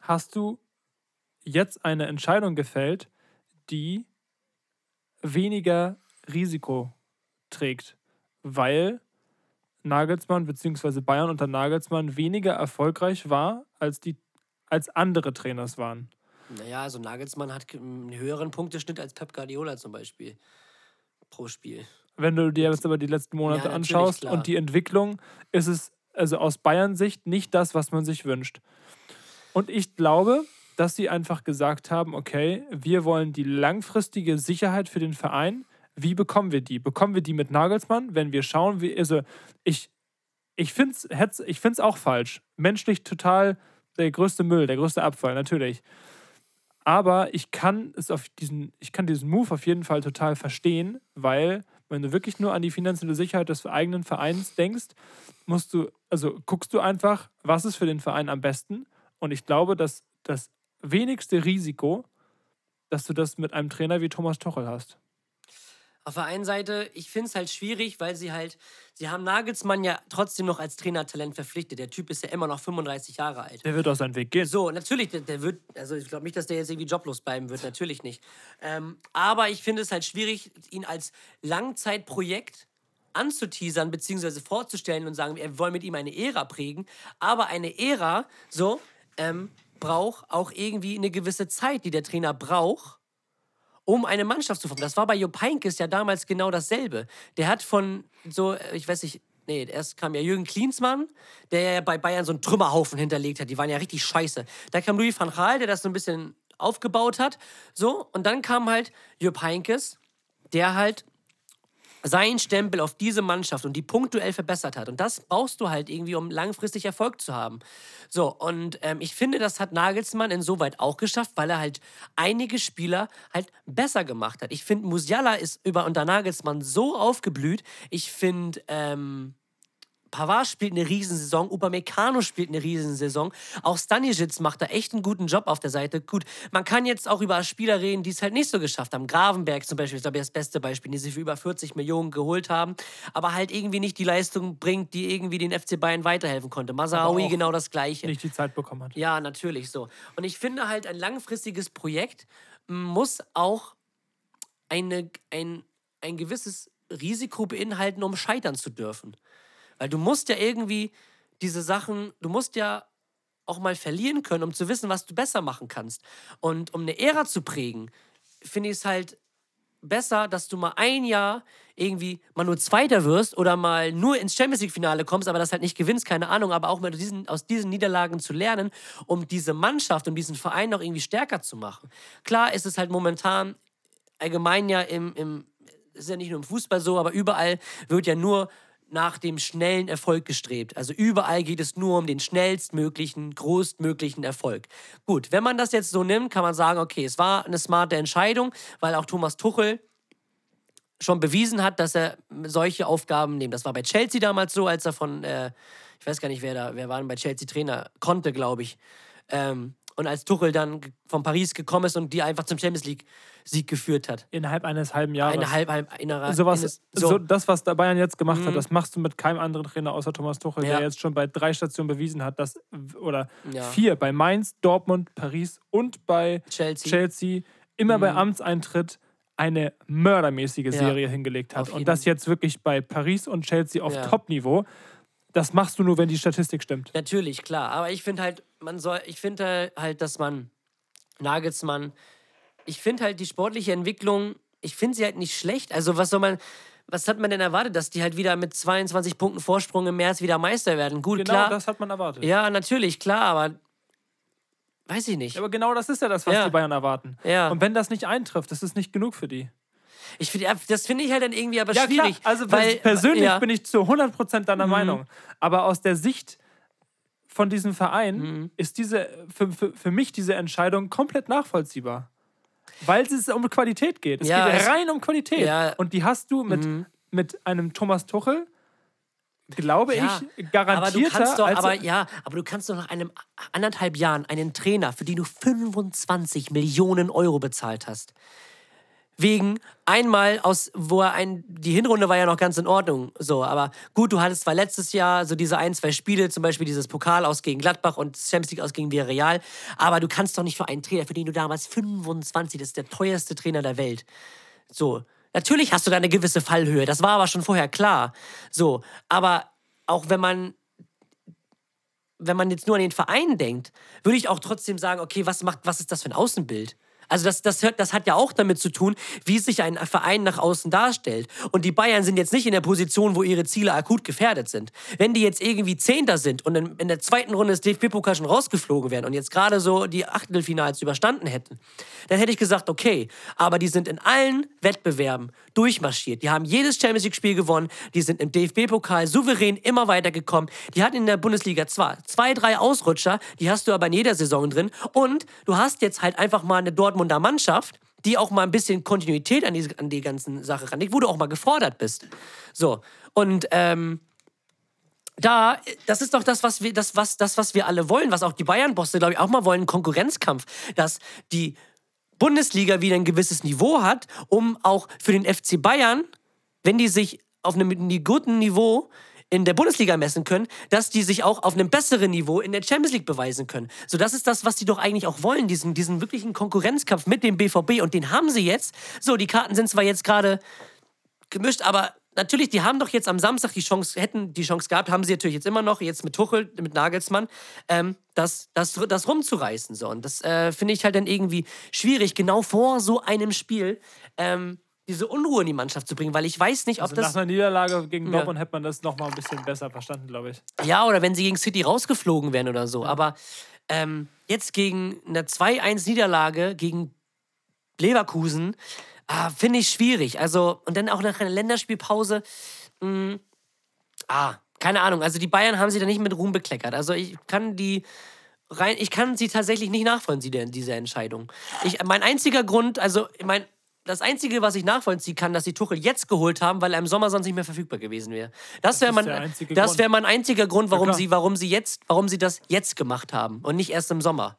hast du jetzt eine Entscheidung gefällt, die weniger Risiko trägt, weil Nagelsmann bzw. Bayern unter Nagelsmann weniger erfolgreich war, als, die, als andere Trainers waren. Naja, also Nagelsmann hat einen höheren Punkteschnitt als Pep Guardiola zum Beispiel. Pro Spiel. Wenn du dir jetzt aber die letzten Monate Ja, anschaust klar. und die Entwicklung, ist es also aus Bayern Sicht nicht das, was man sich wünscht. Und ich glaube, dass sie einfach gesagt haben, okay, wir wollen die langfristige Sicherheit für den Verein. Wie bekommen wir die? Bekommen wir die mit Nagelsmann? Wenn wir schauen, wie, also ich, ich finde es ich find's auch falsch. Menschlich total der größte Müll, der größte Abfall, natürlich. Aber ich kann es auf diesen, ich kann diesen Move auf jeden Fall total verstehen, weil wenn du wirklich nur an die finanzielle Sicherheit des eigenen Vereins denkst, musst du, also guckst du einfach, was ist für den Verein am besten. Und ich glaube, dass das wenigste Risiko, dass du das mit einem Trainer wie Thomas Tuchel hast. Auf der einen Seite, ich finde es halt schwierig, weil sie halt, sie haben Nagelsmann ja trotzdem noch als Trainertalent verpflichtet. Der Typ ist ja immer noch 35 Jahre alt. Der wird auch seinen Weg gehen. So, natürlich, der, der wird, also ich glaube nicht, dass der jetzt irgendwie joblos bleiben wird, natürlich nicht. Ähm, aber ich finde es halt schwierig, ihn als Langzeitprojekt anzuteasern bzw. vorzustellen und sagen, wir wollen mit ihm eine Ära prägen. Aber eine Ära, so, ähm, braucht auch irgendwie eine gewisse Zeit, die der Trainer braucht, um eine Mannschaft zu formen. Das war bei Jupp Heynckes ja damals genau dasselbe. Der hat von so, äh, ich weiß nicht, nee, erst kam ja Jürgen Klinsmann, der ja bei Bayern so einen Trümmerhaufen hinterlegt hat. Die waren ja richtig scheiße. Da kam Louis van Gaal, der das so ein bisschen aufgebaut hat. So, und dann kam halt Jupp Heynckes, der halt seinen Stempel auf diese Mannschaft und die punktuell verbessert hat. Und das brauchst du halt irgendwie, um langfristig Erfolg zu haben. So, und ähm, ich finde, das hat Nagelsmann insoweit auch geschafft, weil er halt einige Spieler halt besser gemacht hat. Ich finde, Musiala ist über unter Nagelsmann so aufgeblüht. Ich finde, ähm, Pavard spielt eine Riesensaison, Upamecano spielt eine Riesensaison. Auch Stanisic macht da echt einen guten Job auf der Seite. Gut, man kann jetzt auch über Spieler reden, die es halt nicht so geschafft haben. Gravenberg zum Beispiel ist, glaube ich, das beste Beispiel, die sie für über 40 Millionen geholt haben, aber halt irgendwie nicht die Leistung bringt, die irgendwie den FC Bayern weiterhelfen konnte. Masraoui auch genau das Gleiche. Nicht die Zeit bekommen hat. Ja, natürlich so. Und ich finde halt, ein langfristiges Projekt muss auch eine, ein, ein gewisses Risiko beinhalten, um scheitern zu dürfen. Weil du musst ja irgendwie diese Sachen, du musst ja auch mal verlieren können, um zu wissen, was du besser machen kannst. Und um eine Ära zu prägen, finde ich es halt besser, dass du mal ein Jahr irgendwie mal nur Zweiter wirst oder mal nur ins Champions League-Finale kommst, aber das halt nicht gewinnst, keine Ahnung, aber auch mal diesen, aus diesen Niederlagen zu lernen, um diese Mannschaft und diesen Verein noch irgendwie stärker zu machen. Klar ist es halt momentan allgemein ja im, im ist ja nicht nur im Fußball so, aber überall wird ja nur nach dem schnellen Erfolg gestrebt. Also überall geht es nur um den schnellstmöglichen, größtmöglichen Erfolg. Gut, wenn man das jetzt so nimmt, kann man sagen, okay, es war eine smarte Entscheidung, weil auch Thomas Tuchel schon bewiesen hat, dass er solche Aufgaben nimmt. Das war bei Chelsea damals so, als er von, äh, ich weiß gar nicht, wer da, wer war denn bei Chelsea Trainer? Konnte, glaube ich. Ähm, und als Tuchel dann von Paris gekommen ist und die einfach zum Champions League Sieg geführt hat. Innerhalb eines halben Jahres. Eine halb, halb innerer. Sowas, eines- so. das, was der Bayern jetzt gemacht Mhm. hat, das machst du mit keinem anderen Trainer außer Thomas Tuchel, Ja. der jetzt schon bei drei Stationen bewiesen hat, dass, oder Ja. vier, bei Mainz, Dortmund, Paris und bei Chelsea. Chelsea, immer bei Mhm. Amtseintritt eine mördermäßige Ja. Serie hingelegt hat. Auf Und das jetzt wirklich bei Paris und Chelsea auf. Top-Niveau. Das machst du nur, wenn die Statistik stimmt. Natürlich, klar. Aber ich finde halt, man soll, ich finde halt, dass man Nagelsmann, ich finde halt die sportliche Entwicklung, ich finde sie halt nicht schlecht. Also was soll man, was hat man denn erwartet, dass die halt wieder mit 22 Punkten Vorsprung im März wieder Meister werden? Gut, Genau klar. das hat man erwartet. Ja, natürlich, klar, aber weiß ich nicht. Aber genau das ist ja das, was Ja. die Bayern erwarten. Ja. Und wenn das nicht eintrifft, das ist nicht genug für die. Ich find, das finde ich halt dann irgendwie aber Ja, schwierig. klar. Also weil, persönlich ja, bin ich zu 100% deiner Mhm. Meinung. Aber aus der Sicht von diesem Verein Mhm. ist diese, für, für, für mich diese Entscheidung komplett nachvollziehbar. Weil es um Qualität geht. Es Ja, geht rein um Qualität. Ja. Und die hast du mit, Mhm. mit einem Thomas Tuchel, glaube Ja, ich, aber du doch, als aber ja, aber du kannst doch nach einem anderthalb Jahren einen Trainer, für den du 25 Millionen Euro bezahlt hast, wegen einmal aus, wo er ein, die Hinrunde war ja noch ganz in Ordnung, so, aber gut, du hattest zwar letztes Jahr so diese ein, zwei Spiele, zum Beispiel dieses Pokal aus gegen Gladbach und Champions League aus gegen Villarreal, aber du kannst doch nicht für einen Trainer, für den du damals 25, das ist der teuerste Trainer der Welt, so. Natürlich hast du da eine gewisse Fallhöhe, das war aber schon vorher klar. So, aber auch wenn man wenn man jetzt nur an den Verein denkt, würde ich auch trotzdem sagen, okay, was macht, was ist das für ein Außenbild? Also das, das, das hat ja auch damit zu tun, wie sich ein Verein nach außen darstellt. Und die Bayern sind jetzt nicht in der Position, wo ihre Ziele akut gefährdet sind. Wenn die jetzt irgendwie Zehnter sind und in, in der zweiten Runde des DFB-Pokals schon rausgeflogen wären und jetzt gerade so die Achtelfinals überstanden hätten, dann hätte ich gesagt, okay, aber die sind in allen Wettbewerben durchmarschiert. Die haben jedes Champions League-Spiel gewonnen, die sind im DFB-Pokal souverän immer weitergekommen. Die hatten in der Bundesliga zwar zwei, drei Ausrutscher, die hast du aber in jeder Saison drin. Und du hast jetzt halt einfach mal eine Dortmunder Mannschaft, die auch mal ein bisschen Kontinuität an die, an die ganzen Sache ranlegt, wo du auch mal gefordert bist. So. Und ähm, da, das ist doch das, was wir, das, was, das, was wir alle wollen, was auch die Bayern-Bosse, glaube ich, auch mal wollen, Konkurrenzkampf, dass die Bundesliga wieder ein gewisses Niveau hat, um auch für den FC Bayern, wenn die sich auf einem guten Niveau in der Bundesliga messen können, dass die sich auch auf einem besseren Niveau in der Champions League beweisen können. So, das ist das, was die doch eigentlich auch wollen, diesen, diesen wirklichen Konkurrenzkampf mit dem BVB. Und den haben sie jetzt. So, die Karten sind zwar jetzt gerade gemischt, aber natürlich, die haben doch jetzt am Samstag die Chance, hätten die Chance gehabt, haben sie natürlich jetzt immer noch, jetzt mit Tuchel, mit Nagelsmann, ähm, das, das, das rumzureißen. So. Und das äh, finde ich halt dann irgendwie schwierig, genau vor so einem Spiel ähm, diese Unruhe in die Mannschaft zu bringen, weil ich weiß nicht, ob Also das. nach einer Niederlage gegen Ja. Dortmund hätte man das nochmal ein bisschen besser verstanden, glaube ich. Ja, oder wenn sie gegen City rausgeflogen wären oder so. Aber ähm, jetzt gegen eine 2-1-Niederlage gegen Leverkusen ah, finde ich schwierig. Also, und dann auch nach einer Länderspielpause. Mh, ah, keine Ahnung. Also, die Bayern haben sie da nicht mit Ruhm bekleckert. Also, ich kann die. Rein, ich kann sie tatsächlich nicht nachvollziehen, diese Entscheidung. Ich, mein einziger Grund, also mein, das Einzige, was ich nachvollziehen kann, dass sie Tuchel jetzt geholt haben, weil er im Sommer sonst nicht mehr verfügbar gewesen wäre. Das wäre mein, das wäre mein einziger Grund, warum klar. sie, warum sie jetzt, warum sie das jetzt gemacht haben und nicht erst im Sommer.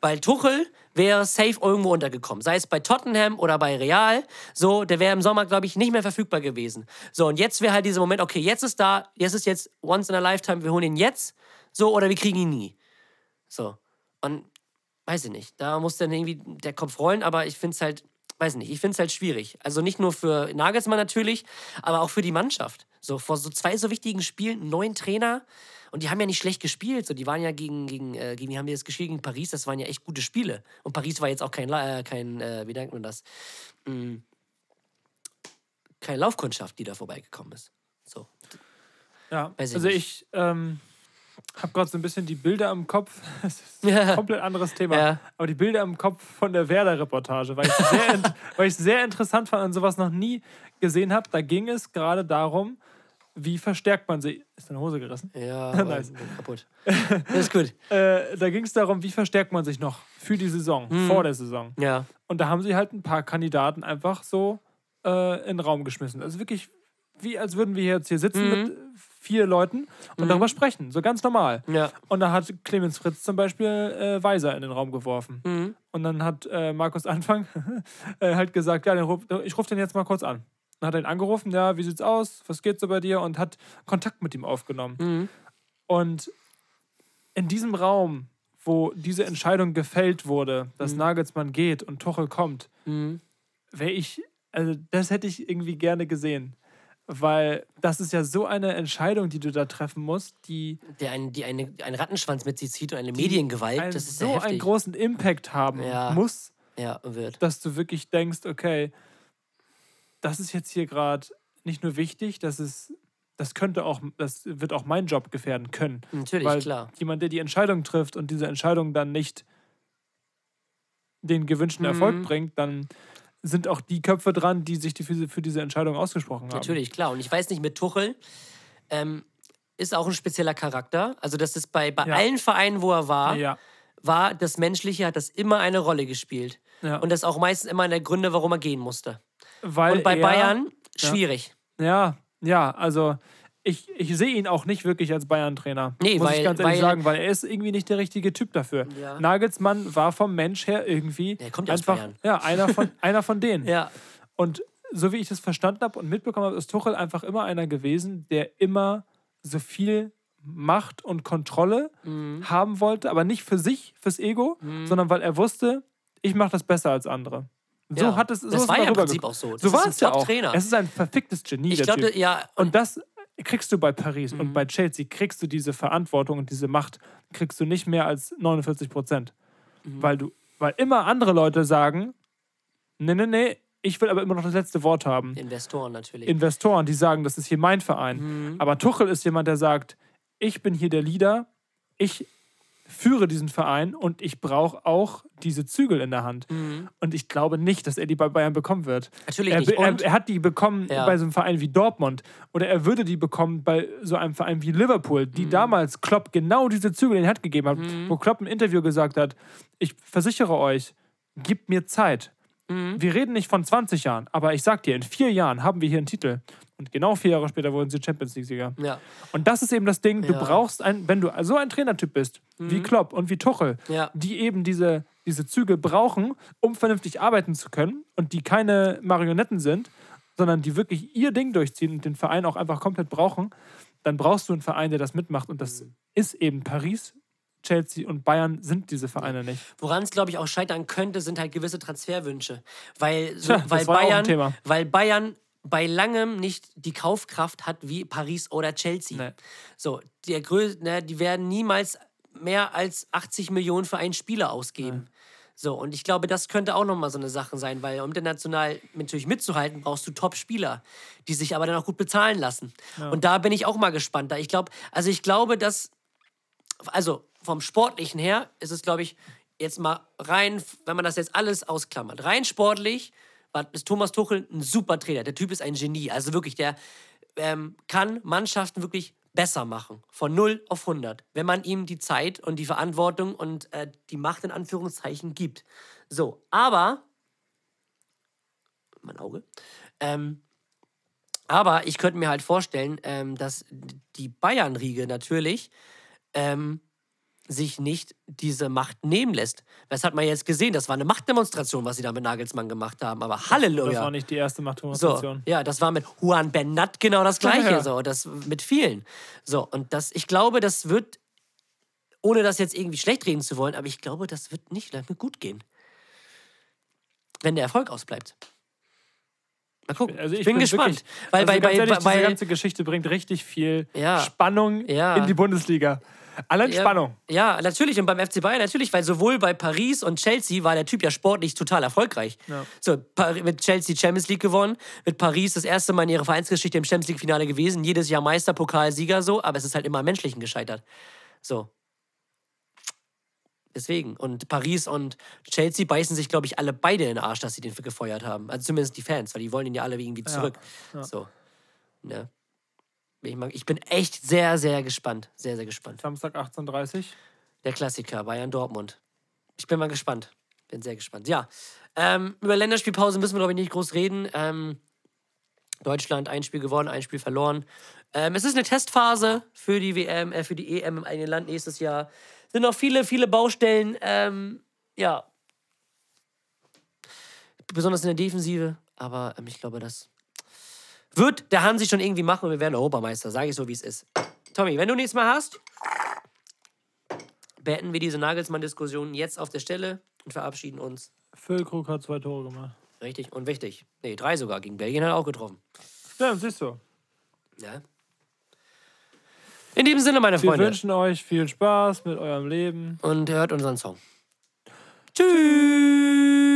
Weil Tuchel wäre safe irgendwo untergekommen. Sei es bei Tottenham oder bei Real. So, der wäre im Sommer, glaube ich, nicht mehr verfügbar gewesen. So, und jetzt wäre halt dieser Moment, okay, jetzt ist da, jetzt ist jetzt once in a lifetime, wir holen ihn jetzt. So, oder wir kriegen ihn nie. So. Und weiß ich nicht. Da muss dann irgendwie der Kopf rollen, aber ich finde es halt, weiß nicht, ich finde es halt schwierig. Also nicht nur für Nagelsmann natürlich, aber auch für die Mannschaft. So vor so zwei so wichtigen Spielen, neuen Trainer. Und die haben ja nicht schlecht gespielt. So, die waren ja gegen, gegen, äh, gegen, wie haben die das gespielt? Gegen Paris, das waren ja echt gute Spiele. Und Paris war jetzt auch kein, äh, kein äh, wie nennt man das? Mm, keine Laufkundschaft, die da vorbeigekommen ist. So. Ja, also ich ähm, habe gerade so ein bisschen die Bilder im Kopf. <laughs> Das ist Ja. ein komplett anderes Thema. Ja. Aber die Bilder im Kopf von der Werder-Reportage, weil ich es sehr, <laughs> weil ich sehr interessant fand und sowas noch nie gesehen habe. Da ging es gerade darum, wie verstärkt man sie. Ist deine Hose gerissen? Ja, <laughs> Nice. kaputt. Das ist gut. Äh, da ging es darum, wie verstärkt man sich noch für die Saison, Mhm. vor der Saison. Ja. Und da haben sie halt ein paar Kandidaten einfach so äh, in den Raum geschmissen. Also wirklich, wie als würden wir jetzt hier sitzen mit vier Leuten und darüber sprechen. So ganz normal. Ja. Und da hat Clemens Fritz zum Beispiel äh, Weiser in den Raum geworfen. Und dann hat äh, Markus Anfang <laughs> äh, halt gesagt, ja, ruf, ich rufe den jetzt mal kurz an. Dann hat er ihn angerufen, ja, wie sieht's aus? Was geht so bei dir? Und hat Kontakt mit ihm aufgenommen. Und in diesem Raum, wo diese Entscheidung gefällt wurde, dass Nagelsmann geht und Tuchel kommt, wäre ich, also das hätte ich irgendwie gerne gesehen. Weil das ist ja so eine Entscheidung, die du da treffen musst, die Der ein, die eine, einen Rattenschwanz mit sich zieht und eine Mediengewalt, einen, das ist so sehr einen heftig. großen Impact haben Ja. muss, ja, wird. dass du wirklich denkst, okay, das ist jetzt hier gerade nicht nur wichtig, das ist, das könnte auch, das wird auch meinen Job gefährden können. Natürlich, Weil klar. jemand, der die Entscheidung trifft und diese Entscheidung dann nicht den gewünschten Erfolg Mhm. bringt, dann sind auch die Köpfe dran, die sich die für, für diese Entscheidung ausgesprochen haben. Natürlich, klar. Und ich weiß nicht, mit Tuchel ähm, ist auch ein spezieller Charakter. Also das ist bei, bei Ja. allen Vereinen, wo er war, Ja, war das Menschliche, hat das immer eine Rolle gespielt. Ja. Und das auch meistens immer einer der Gründe, warum er gehen musste. weil Und bei er, Bayern schwierig. Ja, ja, also ich, ich sehe ihn auch nicht wirklich als Bayern-Trainer. Nee, muss weil- ich ganz ehrlich weil- sagen, weil er ist irgendwie nicht der richtige Typ dafür. Ja. Nagelsmann war vom Mensch her irgendwie Der kommt einfach ja, einer von, <laughs> einer von denen. Ja. Und so wie ich das verstanden habe und mitbekommen habe, ist Tuchel einfach immer einer gewesen, der immer so viel Macht und Kontrolle Mhm. haben wollte, aber nicht für sich, fürs Ego, sondern weil er wusste, ich mache das besser als andere. So Ja. hat es so Das war ja im. Prinzip auch so. Das So war es ja auch. Top-Trainer. Es ist ein verficktes Genie, Ich glaube, ja. Und das kriegst du bei Paris Mhm. und bei Chelsea, kriegst du diese Verantwortung und diese Macht, kriegst du nicht mehr als 49 Prozent. Mhm. Weil du, weil immer andere Leute sagen, nee, nee, nee, ich will aber immer noch das letzte Wort haben. Investoren natürlich. Investoren, die sagen, das ist hier mein Verein. Mhm. Aber Tuchel ist jemand, der sagt, ich bin hier der Leader, ich führe diesen Verein und ich brauche auch diese Zügel in der Hand. Und ich glaube nicht, dass er die bei Bayern bekommen wird. Mhm. Natürlich er, nicht. Er, er hat die bekommen Ja. bei so einem Verein wie Dortmund oder er würde die bekommen bei so einem Verein wie Liverpool, die Mhm. damals Klopp genau diese Zügel in die Hand gegeben hat, wo Klopp im Interview gesagt hat, ich versichere euch, gebt mir Zeit. Mhm. Wir reden nicht von 20 Jahren, aber ich sag dir, in vier Jahren haben wir hier einen Titel. Und genau vier Jahre später wurden sie Champions League-Sieger. Ja. Und das ist eben das Ding, du Ja. Mhm. brauchst ein, wenn du so ein Trainertyp bist, wie Klopp und wie Tuchel, Ja. die eben diese, diese Züge brauchen, um vernünftig arbeiten zu können und die keine Marionetten sind, sondern die wirklich ihr Ding durchziehen und den Verein auch einfach komplett brauchen, dann brauchst du einen Verein, der das mitmacht. Und das Mhm. ist eben Paris, Chelsea und Bayern sind diese Vereine nicht. Woran es, glaube ich, auch scheitern könnte, sind halt gewisse Transferwünsche. Weil, so, Tja, weil, Bayern, weil Bayern bei langem nicht die Kaufkraft hat wie Paris oder Chelsea. Nee. So, der Grö ne, die werden niemals mehr als 80 Millionen für einen Spieler ausgeben. So, und ich glaube, das könnte auch nochmal so eine Sache sein, weil um international natürlich mitzuhalten, brauchst du Top-Spieler, die sich aber dann auch gut bezahlen lassen. Und da bin ich auch mal gespannt. Da ich glaube, also ich glaube, dass also vom Sportlichen her ist es, glaube ich, jetzt mal rein, wenn man das jetzt alles ausklammert, rein sportlich war, ist Thomas Tuchel ein super Trainer. Der Typ ist ein Genie. Also wirklich, der ähm, kann Mannschaften wirklich besser machen. Von 0 auf 100. Wenn man ihm die Zeit und die Verantwortung und äh, die Macht in Anführungszeichen gibt. So, aber, mein Auge, ähm, aber ich könnte mir halt vorstellen, ähm, dass die Bayern-Riege natürlich ähm, sich nicht diese Macht nehmen lässt. Das hat man jetzt gesehen. Das war eine Machtdemonstration, was sie da mit Nagelsmann gemacht haben. Aber Halleluja. Das war nicht die erste So, Machtdemonstration. ja, das war mit Juan Bernat genau das Gleiche. Ja. So, das mit vielen. So, und das, ich glaube, das wird, ohne das jetzt irgendwie schlecht reden zu wollen, aber ich glaube, das wird nicht lange gut gehen. Wenn der Erfolg ausbleibt. Mal gucken. Also ich, bin, gespannt. Wirklich, weil also bei, bei, ehrlich, bei, diese ganze Geschichte bringt richtig viel Ja. Spannung Ja. in die Bundesliga. Alle Ja, Spannung. Ja, natürlich. Und beim FC Bayern natürlich, weil sowohl bei Paris und Chelsea war der Typ ja sportlich total erfolgreich. Ja. So, mit Chelsea Champions League gewonnen, mit Paris das erste Mal in ihrer Vereinsgeschichte im Champions League-Finale gewesen, jedes Jahr Meister, Pokalsieger so, aber es ist halt immer am Menschlichen gescheitert. So. Deswegen. Und Paris und Chelsea beißen sich, glaube ich, alle beide in den Arsch, dass sie den gefeuert haben. Also zumindest die Fans, weil die wollen ihn ja alle irgendwie zurück. So. Ja. Ich, mag, ich bin echt sehr, sehr gespannt. Sehr, sehr gespannt. Samstag 18.30 Uhr. Der Klassiker, Bayern Dortmund. Ich bin mal gespannt. Bin sehr gespannt. Ja. Ähm, über Länderspielpause müssen wir, glaube ich, nicht groß reden. Ähm, Deutschland ein Spiel gewonnen, ein Spiel verloren. Ähm, es ist eine Testphase für die WM, äh, für die EM im eigenen Land nächstes Jahr. Sind noch viele, viele Baustellen. Ähm, ja. Besonders in der Defensive. Aber ähm, ich glaube, das wird der Hansi schon irgendwie machen und wir werden Europameister. Sage ich so, wie es ist. Tommy, wenn du nichts mehr hast, beenden wir diese Nagelsmann-Diskussion jetzt auf der Stelle und verabschieden uns. Füllkrug hat zwei Tore gemacht. Richtig und wichtig. Nee, drei sogar. Gegen Belgien hat er auch getroffen. Ja, siehst du. Ja. In diesem Sinne, meine Wir Freunde. wünschen euch viel Spaß mit eurem Leben. Und hört unseren Song. Tschüss.